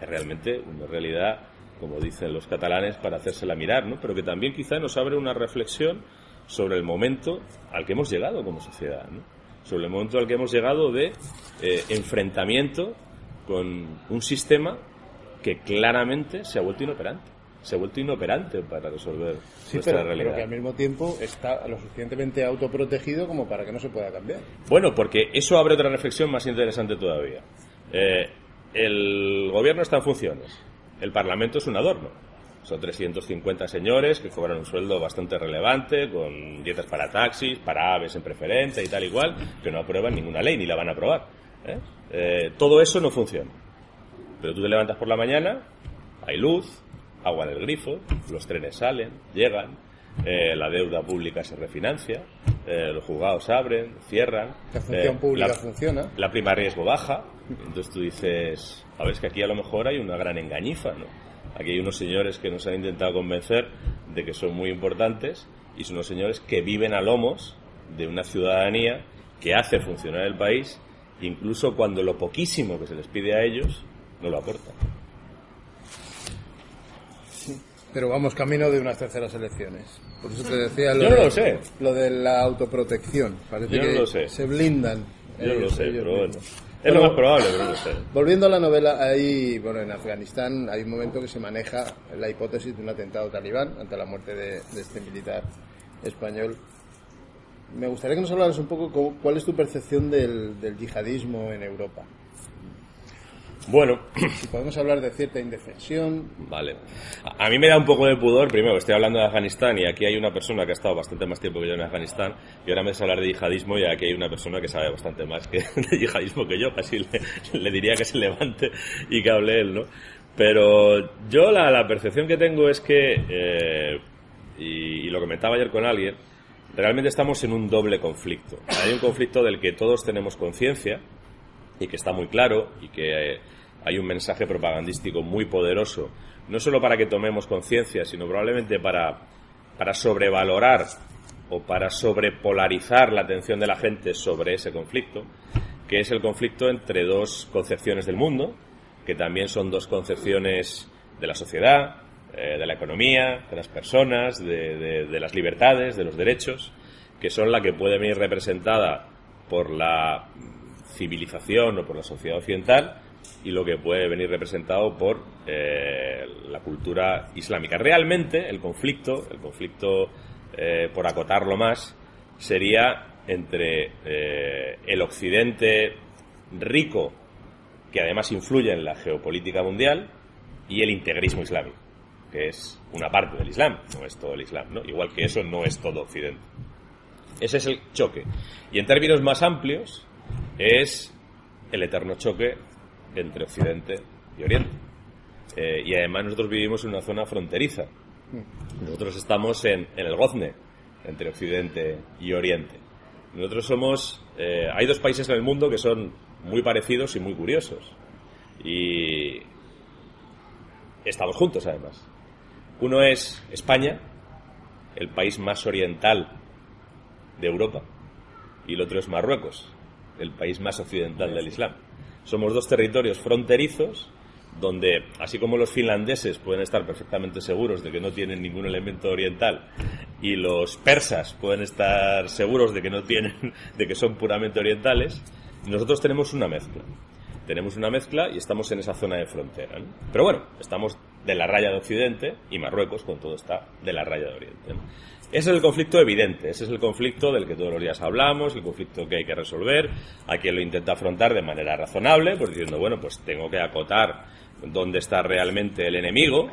Es realmente una realidad, como dicen los catalanes, para hacérsela mirar, ¿no? Pero que también quizá nos abre una reflexión sobre el momento al que hemos llegado como sociedad, ¿no? sobre el momento al que hemos llegado de eh, enfrentamiento con un sistema que claramente se ha vuelto inoperante. Se ha vuelto inoperante para resolver nuestra realidad. Pero que al mismo tiempo está lo suficientemente autoprotegido como para que no se pueda cambiar. Bueno, porque eso abre otra reflexión más interesante todavía. Eh, el gobierno está en funciones. El Parlamento es un adorno son 350 señores que cobran un sueldo bastante relevante, con dietas para taxis, para aves en preferencia y tal igual, que no aprueban ninguna ley ni la van a aprobar. ¿eh? Eh, todo eso no funciona. Pero tú te levantas por la mañana, hay luz, agua en el grifo, los trenes salen, llegan, eh, la deuda pública se refinancia, los juzgados abren, cierran. La función pública funciona. La prima riesgo baja. Entonces tú dices, a ver, es que aquí a lo mejor hay una gran engañifa, ¿no? Aquí hay unos señores que nos han intentado convencer de que son muy importantes y son unos señores que viven a lomos de una ciudadanía que hace funcionar el país, incluso cuando lo poquísimo que se les pide a ellos no lo aporta. pero vamos camino de unas terceras elecciones. Por eso te decía lo, Yo no lo, sé. lo de la autoprotección. Parece que se blindan. Yo no lo sé, pero bueno. Es lo más probable, pero no sé. Volviendo a la novela, hay, bueno, en Afganistán hay un momento que se maneja la hipótesis de un atentado talibán ante la muerte de, este militar español. Me gustaría que nos hablaras un poco cuál es tu percepción del, del yihadismo en Europa. Bueno. Si podemos hablar de cierta indefensión. Vale. A mí me da un poco de pudor, primero, que estoy hablando de Afganistán y aquí hay una persona que ha estado bastante más tiempo que yo en Afganistán y ahora me vas a hablar de yihadismo y aquí hay una persona que sabe bastante más que de yihadismo que yo, casi le, diría que se levante y que hable él, ¿no? Pero yo la, percepción que tengo es que, eh, y, y lo comentaba ayer con alguien, realmente estamos en un doble conflicto. Hay un conflicto del que todos tenemos conciencia y que está muy claro y que hay un mensaje propagandístico muy poderoso, no solo para que tomemos conciencia, sino probablemente para, para sobrevalorar o para sobrepolarizar la atención de la gente sobre ese conflicto, que es el conflicto entre dos concepciones del mundo, que también son dos concepciones de la sociedad, eh, de la economía, de las personas, de, de, las libertades, de los derechos, que son la que puede venir representada por la civilización o por la sociedad occidental y lo que puede venir representado por eh, la cultura islámica. Realmente el conflicto, el conflicto eh, por acotarlo más, sería entre eh, el occidente rico, que además influye en la geopolítica mundial, y el integrismo islámico, que es una parte del Islam, no es todo el Islam, ¿no? igual que eso no es todo Occidente. Ese es el choque. Y en términos más amplios, es el eterno choque entre Occidente y Oriente. Eh, y además nosotros vivimos en una zona fronteriza. Nosotros estamos en, el gozne entre Occidente y Oriente. Nosotros somos... Eh, hay dos países en el mundo que son muy parecidos y muy curiosos. Y estamos juntos además. Uno es España, el país más oriental de Europa, y el otro es Marruecos, el país más occidental del Islam. Somos dos territorios fronterizos donde, así como los finlandeses pueden estar perfectamente seguros de que no tienen ningún elemento oriental y los persas pueden estar seguros de que no tienen, de que son puramente orientales, nosotros tenemos una mezcla. Tenemos una mezcla y estamos en esa zona de frontera. Pero bueno, estamos de la raya de Occidente y Marruecos, con todo, está de la raya de Oriente. Ese es el conflicto evidente, ese es el conflicto del que todos los días hablamos, el conflicto que hay que resolver, a quien lo intenta afrontar de manera razonable, pues diciendo, bueno, pues tengo que acotar dónde está realmente el enemigo,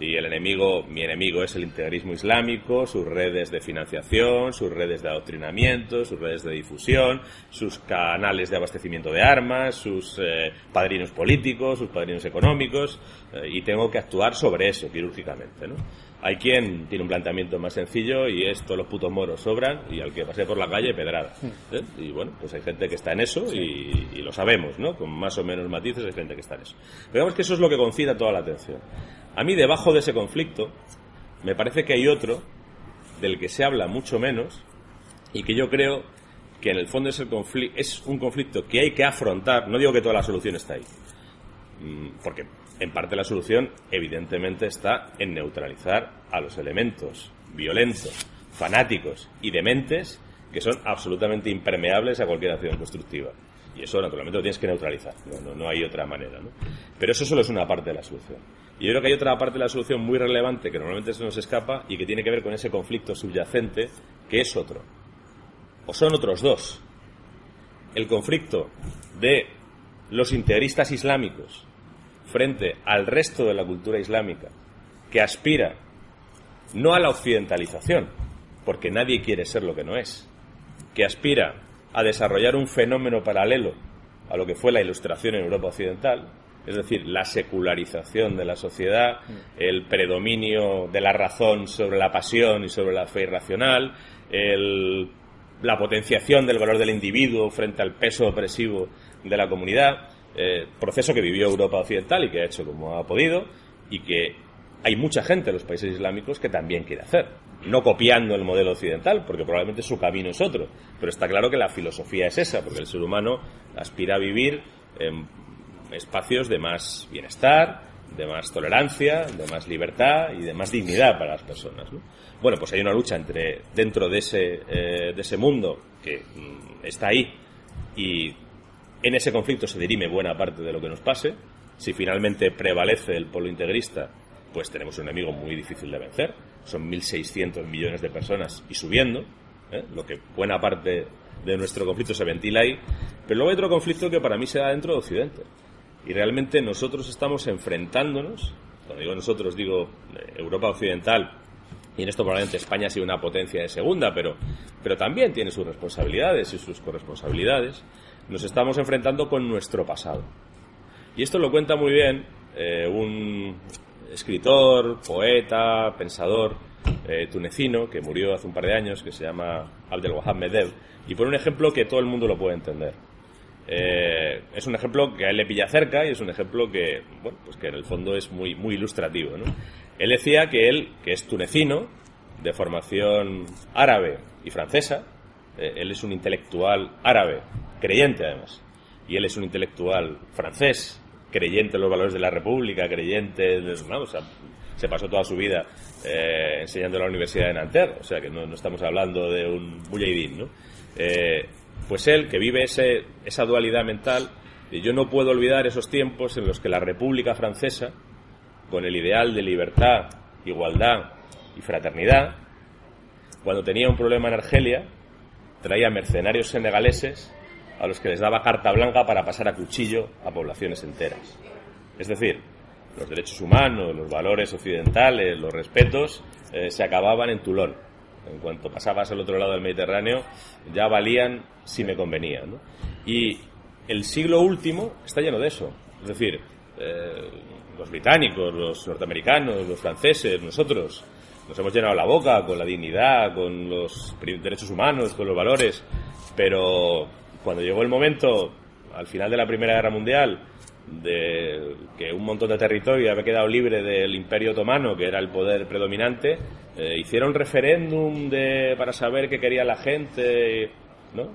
y el enemigo, mi enemigo es el integrismo islámico, sus redes de financiación, sus redes de adoctrinamiento, sus redes de difusión, sus canales de abastecimiento de armas, sus eh, padrinos políticos, sus padrinos económicos, eh, y tengo que actuar sobre eso quirúrgicamente, ¿no? Hay quien tiene un planteamiento más sencillo y es todos los putos moros sobran y al que pase por la calle pedrada. ¿eh? Y bueno, pues hay gente que está en eso y, lo sabemos, ¿no? Con más o menos matices hay gente que está en eso. Pero digamos que eso es lo que concita toda la atención. A mí debajo de ese conflicto me parece que hay otro del que se habla mucho menos y que yo creo que en el fondo es, el es un conflicto que hay que afrontar. No digo que toda la solución está ahí, mm, porque en parte la solución evidentemente está en neutralizar a los elementos violentos, fanáticos y dementes que son absolutamente impermeables a cualquier acción constructiva. Y eso naturalmente lo tienes que neutralizar, no, hay otra manera. Pero eso solo es una parte de la solución. Y yo creo que hay otra parte de la solución muy relevante que normalmente se nos escapa y que tiene que ver con ese conflicto subyacente que es otro. O son otros dos. El conflicto de los integristas islámicos frente al resto de la cultura islámica que aspira no a la occidentalización, porque nadie quiere ser lo que no es, que aspira a desarrollar un fenómeno paralelo a lo que fue la ilustración en Europa Occidental, es decir, la secularización de la sociedad, el predominio de la razón sobre la pasión y sobre la fe irracional, la potenciación del valor del individuo frente al peso opresivo de la comunidad, eh, proceso que vivió Europa Occidental y que ha hecho como ha podido y que hay mucha gente en los países islámicos que también quiere hacer. No copiando el modelo occidental, porque probablemente su camino es otro. Pero está claro que la filosofía es esa, porque el ser humano aspira a vivir en espacios de más bienestar, de más tolerancia, de más libertad y de más dignidad para las personas. Bueno, pues hay una lucha entre dentro de ese, eh, de ese mundo que mm, está ahí y en ese conflicto se dirime buena parte de lo que nos pase. Si finalmente prevalece el polo integrista, pues tenemos un enemigo muy difícil de vencer. Son 1.600 millones de personas y subiendo, ¿eh? lo que buena parte de nuestro conflicto se ventila ahí. Pero luego hay otro conflicto que para mí se da dentro de Occidente. Y realmente nosotros estamos enfrentándonos, cuando digo nosotros digo eh, Europa Occidental, y en esto probablemente España ha sido una potencia de segunda, pero, pero también tiene sus responsabilidades y sus corresponsabilidades nos estamos enfrentando con nuestro pasado. Y esto lo cuenta muy bien eh, un escritor, poeta, pensador eh, tunecino que murió hace un par de años, que se llama Abdel Wahab Medel, y pone un ejemplo que todo el mundo lo puede entender. Eh, es un ejemplo que a él le pilla cerca y es un ejemplo que, bueno, pues que en el fondo es muy, muy ilustrativo. ¿no? Él decía que él, que es tunecino, de formación árabe y francesa, él es un intelectual árabe, creyente además, y él es un intelectual francés, creyente en los valores de la República, creyente, de, o sea, se pasó toda su vida eh, enseñando en la Universidad de Nanterre, o sea que no, estamos hablando de un bullaidín, ¿no? Eh, pues él, que vive esa dualidad mental, yo no puedo olvidar esos tiempos en los que la República Francesa, con el ideal de libertad, igualdad y fraternidad, cuando tenía un problema en Argelia, traía mercenarios senegaleses a los que les daba carta blanca para pasar a cuchillo a poblaciones enteras. Es decir, los derechos humanos, los valores occidentales, los respetos, eh, se acababan en Toulon. En cuanto pasabas al otro lado del Mediterráneo, ya valían si me convenía. Y el siglo último está lleno de eso. Es decir, eh, los británicos, los norteamericanos, los franceses, nosotros, nos hemos llenado la boca con la dignidad, con los derechos humanos, con los valores, pero cuando llegó el momento, al final de la Primera Guerra Mundial, de que un montón de territorio había quedado libre del Imperio Otomano, que era el poder predominante, eh, hicieron referéndum de, para saber qué quería la gente, ¿no?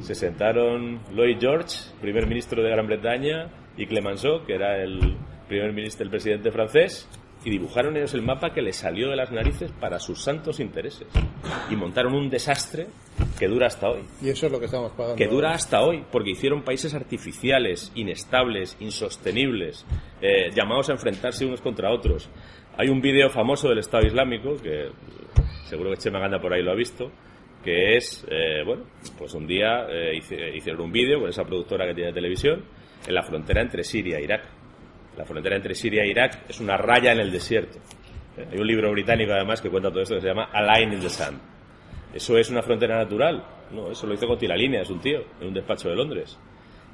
Se sentaron Lloyd George, primer ministro de Gran Bretaña, y Clemenceau, que era el primer ministro, el presidente francés, y dibujaron ellos el mapa que les salió de las narices para sus santos intereses. Y montaron un desastre que dura hasta hoy. Y eso es lo que estamos pagando. Que dura hasta hoy, porque hicieron países artificiales, inestables, insostenibles, eh, llamados a enfrentarse unos contra otros. Hay un vídeo famoso del Estado Islámico, que seguro que Chema Ganda por ahí lo ha visto, que es, eh, bueno, pues un día eh, hicieron un vídeo con esa productora que tiene televisión en la frontera entre Siria e Irak la frontera entre Siria e Irak es una raya en el desierto. ¿Eh? Hay un libro británico además que cuenta todo esto que se llama A Line in the Sand. ¿Eso es una frontera natural? No, eso lo hizo con es un tío, en un despacho de Londres.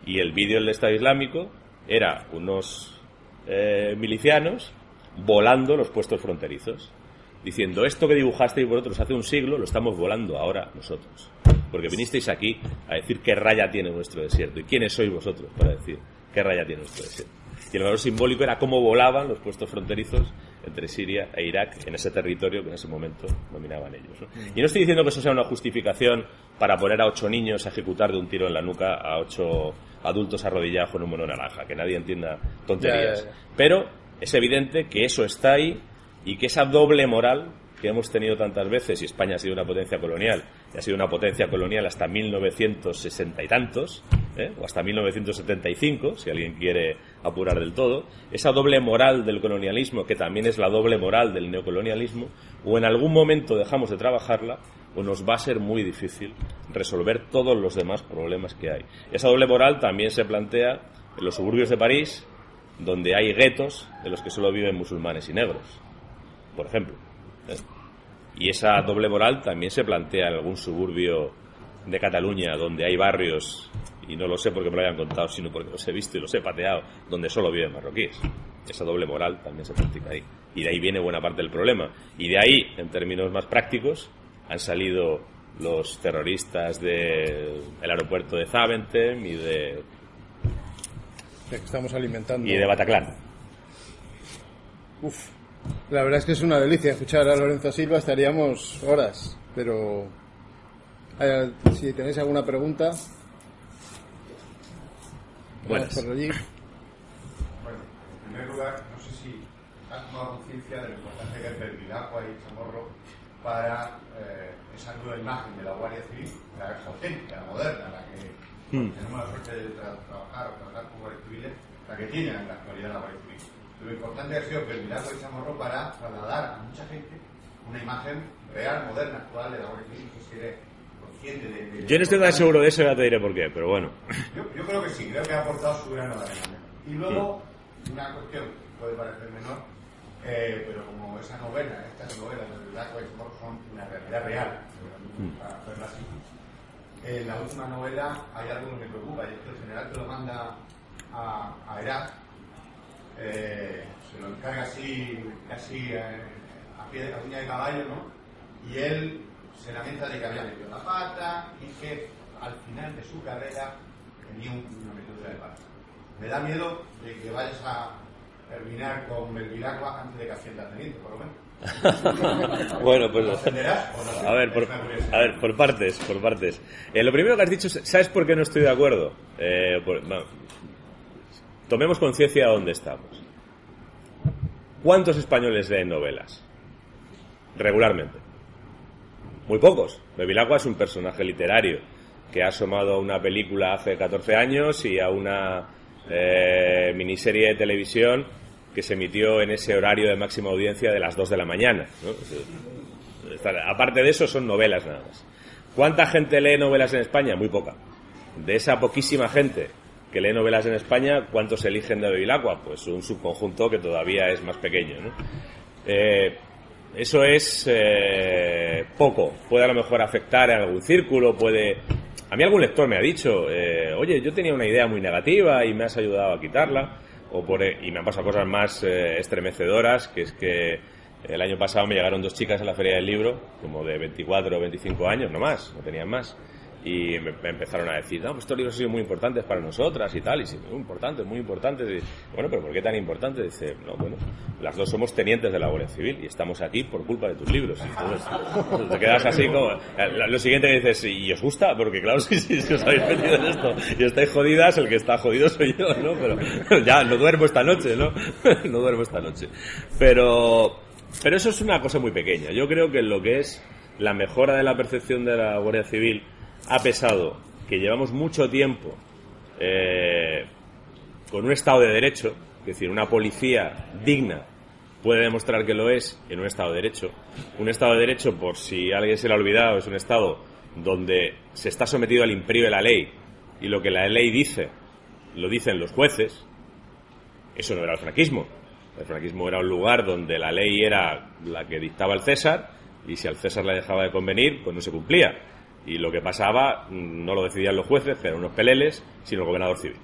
Y el vídeo del Estado Islámico era unos eh, milicianos volando los puestos fronterizos, diciendo esto que dibujasteis vosotros hace un siglo lo estamos volando ahora nosotros. Porque vinisteis aquí a decir qué raya tiene nuestro desierto y quiénes sois vosotros para decir qué raya tiene nuestro desierto. Y el valor simbólico era cómo volaban los puestos fronterizos entre Siria e Irak en ese territorio que en ese momento dominaban ellos. Y no estoy diciendo que eso sea una justificación para poner a ocho niños a ejecutar de un tiro en la nuca a ocho adultos arrodillados con un mono naranja, que nadie entienda tonterías. Pero es evidente que eso está ahí y que esa doble moral que hemos tenido tantas veces, y España ha sido una potencia colonial, ha sido una potencia colonial hasta 1960 y tantos, ¿eh? o hasta 1975, si alguien quiere apurar del todo, esa doble moral del colonialismo, que también es la doble moral del neocolonialismo, o en algún momento dejamos de trabajarla, o nos va a ser muy difícil resolver todos los demás problemas que hay. Esa doble moral también se plantea en los suburbios de París, donde hay guetos de los que solo viven musulmanes y negros, por ejemplo. ¿eh? Y esa doble moral también se plantea en algún suburbio de Cataluña, donde hay barrios, y no lo sé porque me lo hayan contado, sino porque los he visto y los he pateado, donde solo viven marroquíes. Esa doble moral también se practica ahí. Y de ahí viene buena parte del problema. Y de ahí, en términos más prácticos, han salido los terroristas del aeropuerto de Zaventem y de... estamos alimentando. Y de Bataclan. Uf. La verdad es que es una delicia escuchar a Lorenzo Silva, estaríamos horas, pero eh, si tenéis alguna pregunta. Buenas. Por allí. Bueno, en primer lugar, no sé si has tomado conciencia de lo importante que es Belvilacqua y Chamorro para eh, esa nueva imagen de la Guardia Civil, la auténtica, la moderna, la que hmm. tenemos la suerte de trabajar o tratar con guardias civiles, la que tiene en la actualidad la Guardia Civil. Lo importante ha sido Belvilacqua y Chamorro para trasladar a mucha gente una imagen real, moderna, actual de la Civil que se yo no estoy tan seguro de eso, ya te diré por qué, pero bueno. Yo, yo creo que sí, creo que ha aportado su grano de arena. Y luego, una cuestión que puede parecer menor, eh, pero como esa novela, estas novelas de Black White son una realidad real, para hacerla así. En la última novela hay algo que me preocupa, y es que el general que lo manda a, a Irak, eh, se lo encarga así, casi eh, a pie de uña de caballo, ¿no? Y él se lamenta de que había metido la pata y que al final de su carrera, un, una metedura de pata. Me da miedo de que vayas a terminar con Belvilacqua antes de que Hacienda Teniente, por lo menos. bueno, pues a ver, por, a ver, por partes, por partes. Eh, lo primero que has dicho, ¿sabes por qué no estoy de acuerdo? Eh, por- no. Tomemos conciencia de dónde estamos. ¿Cuántos españoles leen novelas? Regularmente. Muy pocos. Bevilacqua es un personaje literario que ha asomado a una película hace 14 años y a una eh, miniserie de televisión que se emitió en ese horario de máxima audiencia de las 2 de la mañana. Aparte de eso, son novelas nada más. ¿Cuánta gente lee novelas en España? Muy poca. De esa poquísima gente que lee novelas en España, ¿cuántos eligen de Bevilacqua? Pues un subconjunto que todavía es más pequeño. ¿no? Eh, eso es eh, poco. Puede a lo mejor afectar en algún círculo, puede... A mí algún lector me ha dicho, eh, oye, yo tenía una idea muy negativa y me has ayudado a quitarla. O por, e, y me han pasado cosas más eh, estremecedoras, que es que el año pasado me llegaron dos chicas a la Feria del Libro, como de 24 o 25 años, no más, no tenían más. Y me, empezaron a decir, no, pues estos libros han sido muy importantes para nosotras y tal, y sí, muy importantes, muy importantes. Bueno, pero ¿por qué tan importantes? Dice, no, bueno, las dos somos tenientes de la Guardia Civil y estamos aquí por culpa de tus libros. Entonces, te quedas así como... Lo siguiente dices, ¿y os gusta? Porque claro, si os habéis metido en esto y estáis jodidas, el que está jodido soy yo, ¿no? Pero ya, no duermo esta noche, ¿no? No duermo esta noche. Pero, pero eso es una cosa muy pequeña. Yo creo que lo que es la mejora de la percepción de la Guardia Civil ha pesado que llevamos mucho tiempo eh, con un Estado de Derecho, es decir, una policía digna puede demostrar que lo es en un Estado de Derecho. Un Estado de Derecho, por si alguien se lo ha olvidado, es un Estado donde se está sometido al imperio de la ley y lo que la ley dice lo dicen los jueces. Eso no era el franquismo. El franquismo era un lugar donde la ley era la que dictaba el César y si al César le dejaba de convenir, pues no se cumplía. Y lo que pasaba mm, no lo decidían los jueces, que eran unos peleles, sino el gobernador civil.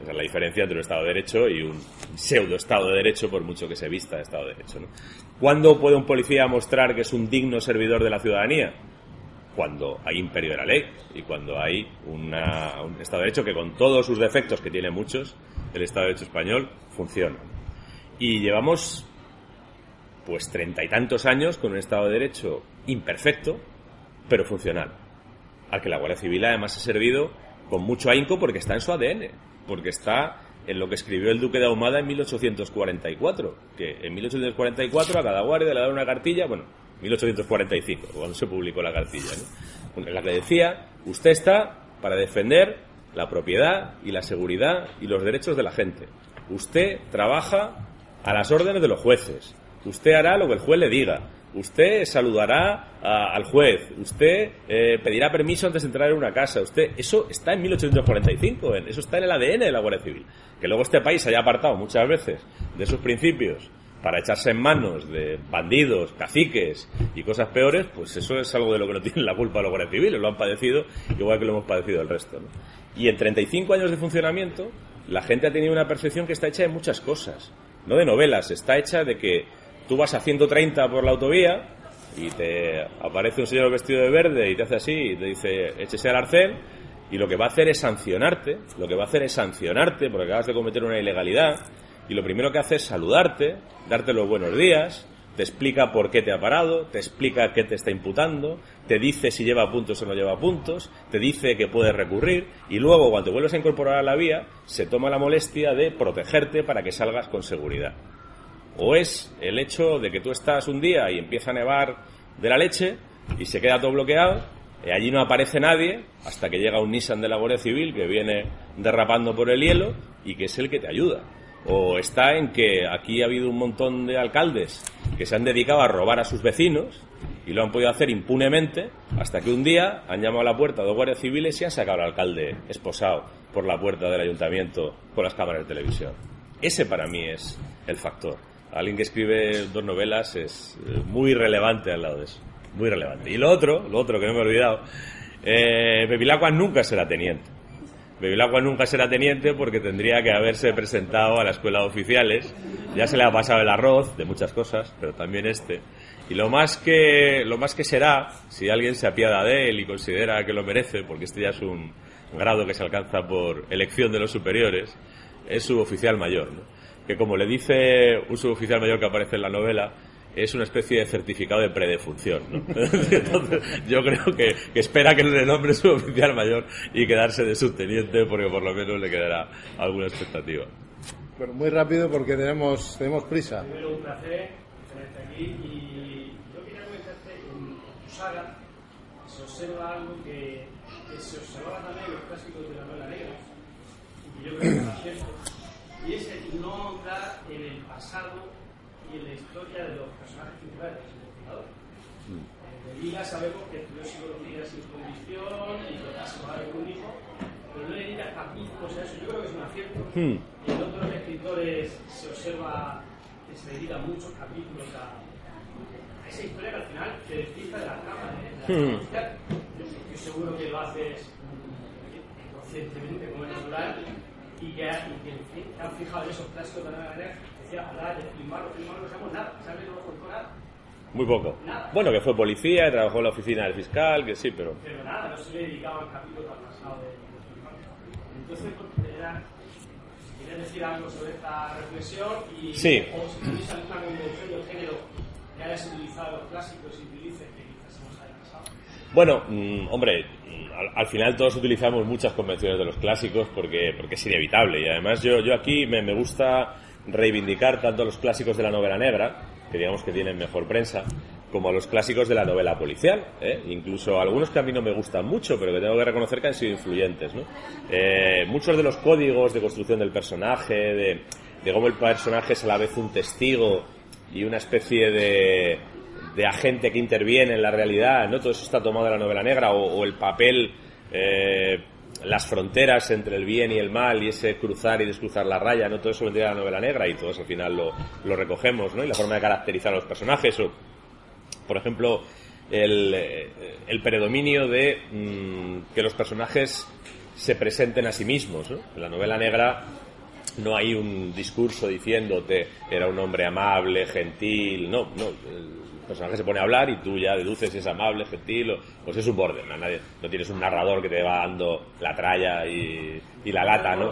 Esa es la diferencia entre un Estado de Derecho y un pseudo Estado de Derecho, por mucho que se vista de Estado de Derecho. ¿Cuándo puede un policía mostrar que es un digno servidor de la ciudadanía? Cuando hay imperio de la ley y cuando hay un Estado de Derecho que con todos sus defectos, que tiene muchos, el Estado de Derecho español funciona. Y llevamos pues treinta y tantos años con un Estado de Derecho imperfecto, pero funcional. Al que la Guardia Civil además ha servido con mucho ahínco porque está en su ADN, porque está en lo que escribió el Duque de Ahumada en 1844, que en 1844 a cada guardia le daba una cartilla, bueno, 1845, cuando se publicó la cartilla, en la que decía, usted está para defender la propiedad y la seguridad y los derechos de la gente. Usted trabaja a las órdenes de los jueces. Usted hará lo que el juez le diga. Usted saludará al juez. Usted eh, pedirá permiso antes de entrar en una casa. Usted eso está en 1845. en- eso está en el ADN de la Guardia Civil. Que luego este país haya apartado muchas veces de sus principios para echarse en manos de bandidos, caciques y cosas peores, pues eso es algo de lo que no tienen la culpa los guardias civiles, lo han padecido igual que lo hemos padecido el resto. ¿no? Y en 35 años de funcionamiento, la gente ha tenido una percepción que está hecha de muchas cosas, no de novelas, está hecha de que tú vas a 130 por la autovía y te aparece un señor vestido de verde y te hace así y te dice, échese al arcén, y lo que va a hacer es sancionarte, lo que va a hacer es sancionarte porque acabas de cometer una ilegalidad, y lo primero que hace es saludarte, darte los buenos días, te explica por qué te ha parado, te explica qué te está imputando, te dice si lleva puntos o no lleva puntos, te dice que puedes recurrir y luego cuando te vuelves a incorporar a la vía se toma la molestia de protegerte para que salgas con seguridad. O es el hecho de que tú estás un día y empieza a nevar de la leche y se queda todo bloqueado, y allí no aparece nadie hasta que llega un Nissan de la Guardia Civil que viene derrapando por el hielo y que es el que te ayuda. O está en que aquí ha habido un montón de alcaldes que se han dedicado a robar a sus vecinos y lo han podido hacer impunemente hasta que un día han llamado a la puerta dos guardias civiles y han sacado al alcalde esposado por la puerta del ayuntamiento con las cámaras de televisión. Ese para mí es el factor. Alguien que escribe dos novelas es eh, muy relevante al lado de eso. Muy relevante. Y lo otro, lo otro que no me he olvidado, eh, Bevilacqua nunca será teniente. Bevilacqua nunca será teniente porque tendría que haberse presentado a la escuela de oficiales. Ya se le ha pasado el arroz de muchas cosas, pero también este. Y lo más que lo más que será, si alguien se apiada de él y considera que lo merece, porque este ya es un grado que se alcanza por elección de los superiores, es suboficial mayor, que como le dice un suboficial mayor que aparece en la novela, es una especie de certificado de predefunción. Entonces, yo creo que, espera que le nombre suboficial mayor y quedarse de subteniente porque por lo menos le quedará alguna expectativa. Bueno, muy rápido porque tenemos, tenemos prisa. Primero un placer tenerte aquí y yo quería comentarte en tu saga se observa algo que, se observaba también en los clásicos de la novela negra y que yo creo que es cierto y es el no ahondar en el pasado y en la historia de los personajes investigadores. Mm. Eh, de Vila sabemos que estudió psicología sin condición y casi va con un hijo, pero no le dedica capítulos a eso. Yo creo que es un acierto. Mm. Y en otros escritores se observa que se dedica muchos capítulos a, a esa historia que al final te despista de la trama de, la mm. Yo estoy seguro que lo haces conscientemente, como es natural, y que, y que, han fijado en esos clásicos de la manera muy poco. Bueno, que fue policía, trabajó en la oficina del fiscal, que sí, pero... Pero nada, no se le dedicaba el capítulo al pasado de Entonces, pues, era, quería decir algo sobre esta reflexión y sí. o si tenéis alguna convención de género que hayas utilizado los clásicos y utilices que quizás se nos haya pasado. Bueno, mmm, hombre, al, final todos utilizamos muchas convenciones de los clásicos porque, porque es inevitable y además yo, yo aquí me, me gusta reivindicar tanto a los clásicos de la novela negra, que digamos que tienen mejor prensa, como a los clásicos de la novela policial, ¿eh? incluso algunos que a mí no me gustan mucho, pero que tengo que reconocer que han sido influyentes. ¿no? Eh, muchos de los códigos de construcción del personaje, de, de, cómo el personaje es a la vez un testigo y una especie de, de agente que interviene en la realidad, ¿no? todo eso está tomado de la novela negra, o, el papel eh, las fronteras entre el bien y el mal y ese cruzar y descruzar la raya, ¿no? Todo eso vendría de la novela negra y todos al final lo, lo recogemos, ¿no? Y la forma de caracterizar a los personajes o, por ejemplo, el, eh, el predominio de mm, que los personajes se presenten a sí mismos, ¿no? En la novela negra no hay un discurso diciéndote era un hombre amable, gentil, no, no, personaje se pone a hablar y tú ya deduces si es amable, gentil, o, pues es un borde. Nadie, no tienes un narrador que te va dando la tralla y, la lata, ¿no?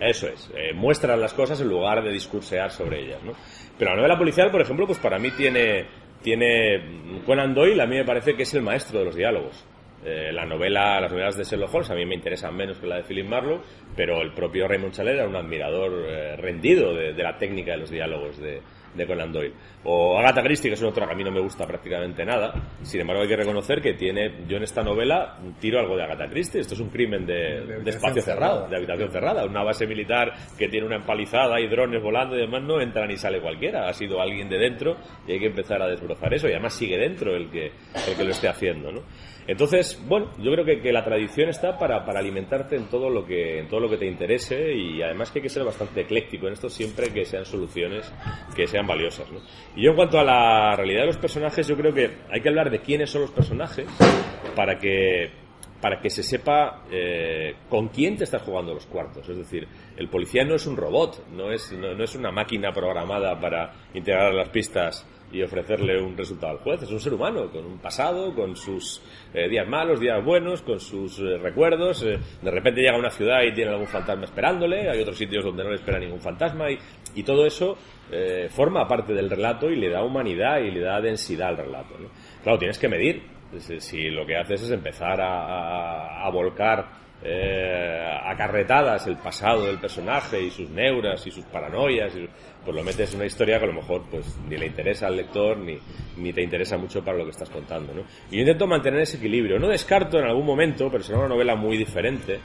Eso es. Eh, muestras las cosas en lugar de discursear sobre ellas, ¿no? Pero la novela policial, por ejemplo, pues para mí tiene, tiene Conan Doyle, a mí me parece que es el maestro de los diálogos. Eh, la novela, las novelas de Sherlock Holmes a mí me interesan menos que la de Philip Marlowe, pero el propio Raymond Chandler era un admirador eh, rendido de, la técnica de los diálogos de, de Conan Doyle. O Agatha Christie, que es una autora que a mí no me gusta prácticamente nada. Sin embargo, hay que reconocer que tiene, yo en esta novela tiro algo de Agatha Christie. Esto es un crimen de, espacio cerrado, de habitación cerrada. Una base militar que tiene una empalizada y drones volando y demás, no entra ni sale cualquiera. Ha sido alguien de dentro y hay que empezar a desbrozar eso. Y además sigue dentro el que, el que lo esté haciendo, ¿no? Entonces, bueno, yo creo que, la tradición está para, alimentarte en todo lo que en todo lo que te interese y además que hay que ser bastante ecléctico en esto siempre que sean soluciones que sean valiosas. ¿no? Y yo en cuanto a la realidad de los personajes, yo creo que hay que hablar de quiénes son los personajes para que para que se sepa eh, con quién te estás jugando los cuartos. Es decir, el policía no es un robot, no es, no es una máquina programada para integrar las pistas y ofrecerle un resultado al juez. Es un ser humano, con un pasado, con sus eh, días malos, días buenos, con sus eh, recuerdos. Eh, de repente llega a una ciudad y tiene algún fantasma esperándole, hay otros sitios donde no le espera ningún fantasma y, y todo eso forma parte del relato y le da humanidad y le da densidad al relato. Claro, tienes que medir. Si lo que haces es empezar a volcar eh, acarretadas el pasado del personaje y sus neuras y sus paranoias, y, pues lo metes en una historia que a lo mejor pues ni le interesa al lector ni, ni te interesa mucho para lo que estás contando. ¿no? Y yo intento mantener ese equilibrio. No descarto en algún momento, pero será una novela muy diferente,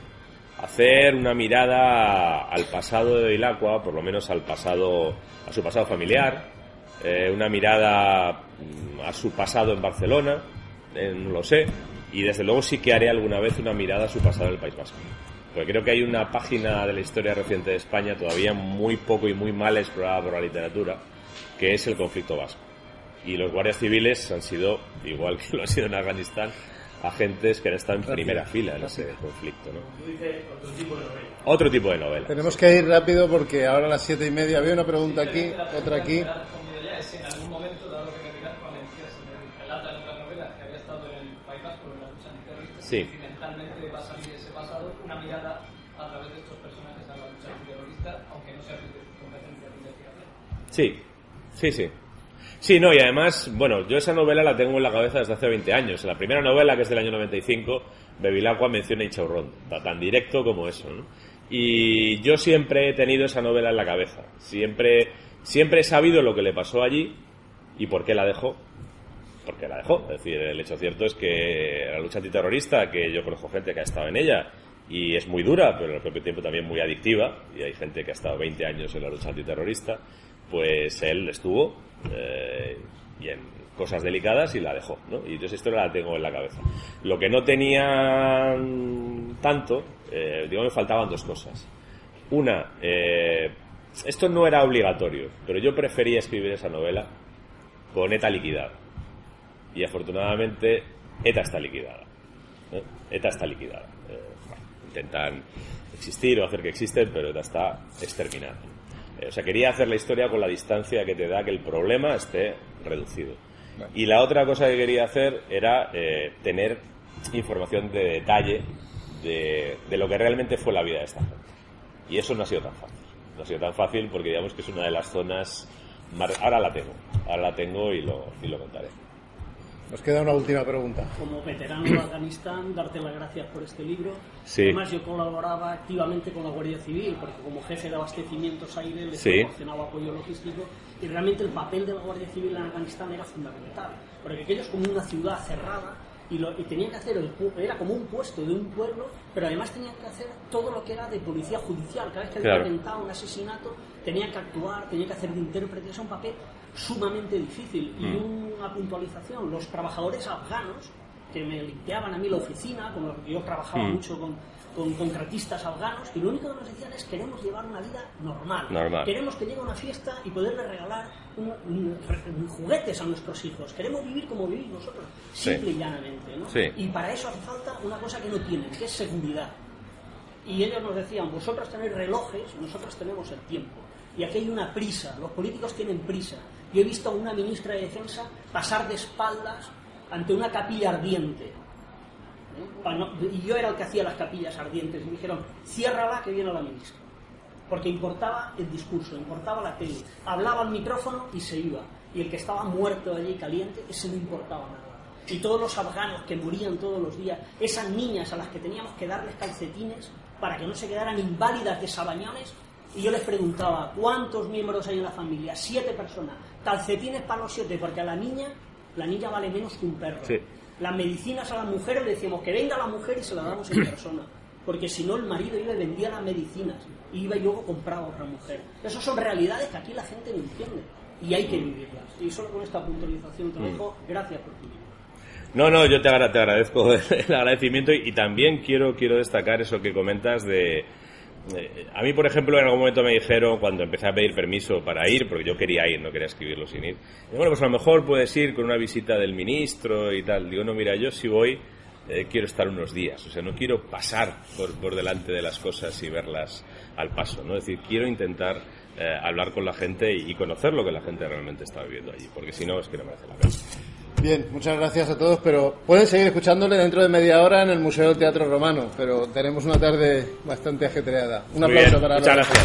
hacer una mirada al pasado de Ilacqua, por lo menos al pasado, a su pasado familiar, eh, una mirada mm, a su pasado en Barcelona, eh, no lo sé, y desde luego sí que haré alguna vez una mirada a su pasado en el País Vasco. Porque creo que hay una página de la historia reciente de España todavía muy poco y muy mal explorada por la literatura, que es el conflicto vasco. Y los guardias civiles han sido, igual que lo han sido en Afganistán, agentes que han estado en primera fila en ese conflicto. ¿no? otro tipo de novela. Otro tipo de novela. Tenemos que ir rápido porque ahora a las siete y media había una pregunta aquí, otra aquí. sí. si mentalmente va a salir de ese pasado una mirada a través de estos personajes a la lucha antiterrorista, aunque no sea su competencia de investigación. Sí, sí, sí. Sí, no, y además, bueno, yo esa novela la tengo en la cabeza desde hace 20 años. La primera novela, que es del año 95, Bevilacqua menciona Ichaurrón, tan directo como eso, ¿no? Y yo siempre he tenido esa novela en la cabeza. Siempre, siempre he sabido lo que le pasó allí y por qué la dejó. Porque la dejó. Es decir, el hecho cierto es que la lucha antiterrorista, que yo conozco gente que ha estado en ella, y es muy dura, pero al propio tiempo también muy adictiva, y hay gente que ha estado 20 años en la lucha antiterrorista, pues él estuvo eh, y en cosas delicadas y la dejó, ¿no? Y yo esa historia la tengo en la cabeza. Lo que no tenía tanto, eh, digo, me faltaban dos cosas. Una, eh, esto no era obligatorio, pero yo prefería escribir esa novela con ETA liquidada. Y afortunadamente ETA está liquidada. ETA está liquidada intentan existir o hacer que existen, pero está exterminada. Eh, o sea, quería hacer la historia con la distancia que te da que el problema esté reducido. Y la otra cosa que quería hacer era eh, tener información de detalle de, de, lo que realmente fue la vida de esta gente. Y eso no ha sido tan fácil. No ha sido tan fácil porque digamos que es una de las zonas... Ahora la tengo, ahora la tengo y lo, y lo contaré. Nos queda una última pregunta. Como veterano de Afganistán, darte las gracias por este libro. Además, yo colaboraba activamente con la Guardia Civil, porque como jefe de abastecimientos aire les proporcionaba apoyo logístico. Y realmente el papel de la Guardia Civil en Afganistán era fundamental, porque aquello es como una ciudad cerrada y, lo, y tenían que hacer, el, era como un puesto de un pueblo, pero además tenían que hacer todo lo que era de policía judicial. Cada vez que había intentado un asesinato, tenían que actuar, tenían que hacer de intérprete. Es un papel sumamente difícil. Y mm. una puntualización, los trabajadores afganos que me limpiaban a mí la oficina, con los que yo trabajaba mm. mucho con, con contratistas afganos, y lo único que nos decían es queremos llevar una vida normal. Queremos que llegue una fiesta y poderle regalar juguetes a nuestros hijos. Queremos vivir como vivís nosotros, simple y llanamente. ¿no? Y para eso hace falta una cosa que no tienen, que es seguridad. Y ellos nos decían, vosotros tenéis relojes, nosotros tenemos el tiempo. Y aquí hay una prisa, los políticos tienen prisa. Yo he visto a una ministra de Defensa pasar de espaldas ante una capilla ardiente. ¿Eh? Y yo era el que hacía las capillas ardientes. Y me dijeron, ciérrala que viene la ministra. Porque importaba el discurso, importaba la tele. Hablaba al micrófono y se iba. Y el que estaba muerto allí caliente, ese no importaba nada. Y todos los afganos que morían todos los días, esas niñas a las que teníamos que darles calcetines para que no se quedaran inválidas de sabañones, y yo les preguntaba, ¿cuántos miembros hay en la familia? Siete personas. Calcetines para los siete, porque a la niña, la niña vale menos que un perro. Las medicinas a las mujeres le decíamos que venga la mujer y se la damos en persona. Porque si no, el marido iba y vendía las medicinas. Y iba y luego compraba a otra mujer. Esas son realidades que aquí la gente no entiende. Y hay que vivirlas. Y solo con esta puntualización te dejo. Mm. Gracias por tu no, no, yo te, agradezco el agradecimiento y, y, también quiero, quiero destacar eso que comentas de, eh, a mí, por ejemplo, en algún momento me dijeron, cuando empecé a pedir permiso para ir, porque yo quería ir, no quería escribirlo sin ir, bueno, pues a lo mejor puedes ir con una visita del ministro y tal. Digo, no, mira, yo si voy, eh, quiero estar unos días, o sea, no quiero pasar por, por delante de las cosas y verlas al paso, ¿no? Es decir, quiero intentar eh, hablar con la gente y, conocer lo que la gente realmente está viviendo allí, porque si no, es que no merece la pena. Bien, muchas gracias a todos, pero pueden seguir escuchándole dentro de media hora en el Museo del Teatro Romano, pero tenemos una tarde bastante ajetreada. Un aplauso para Muchas gracias.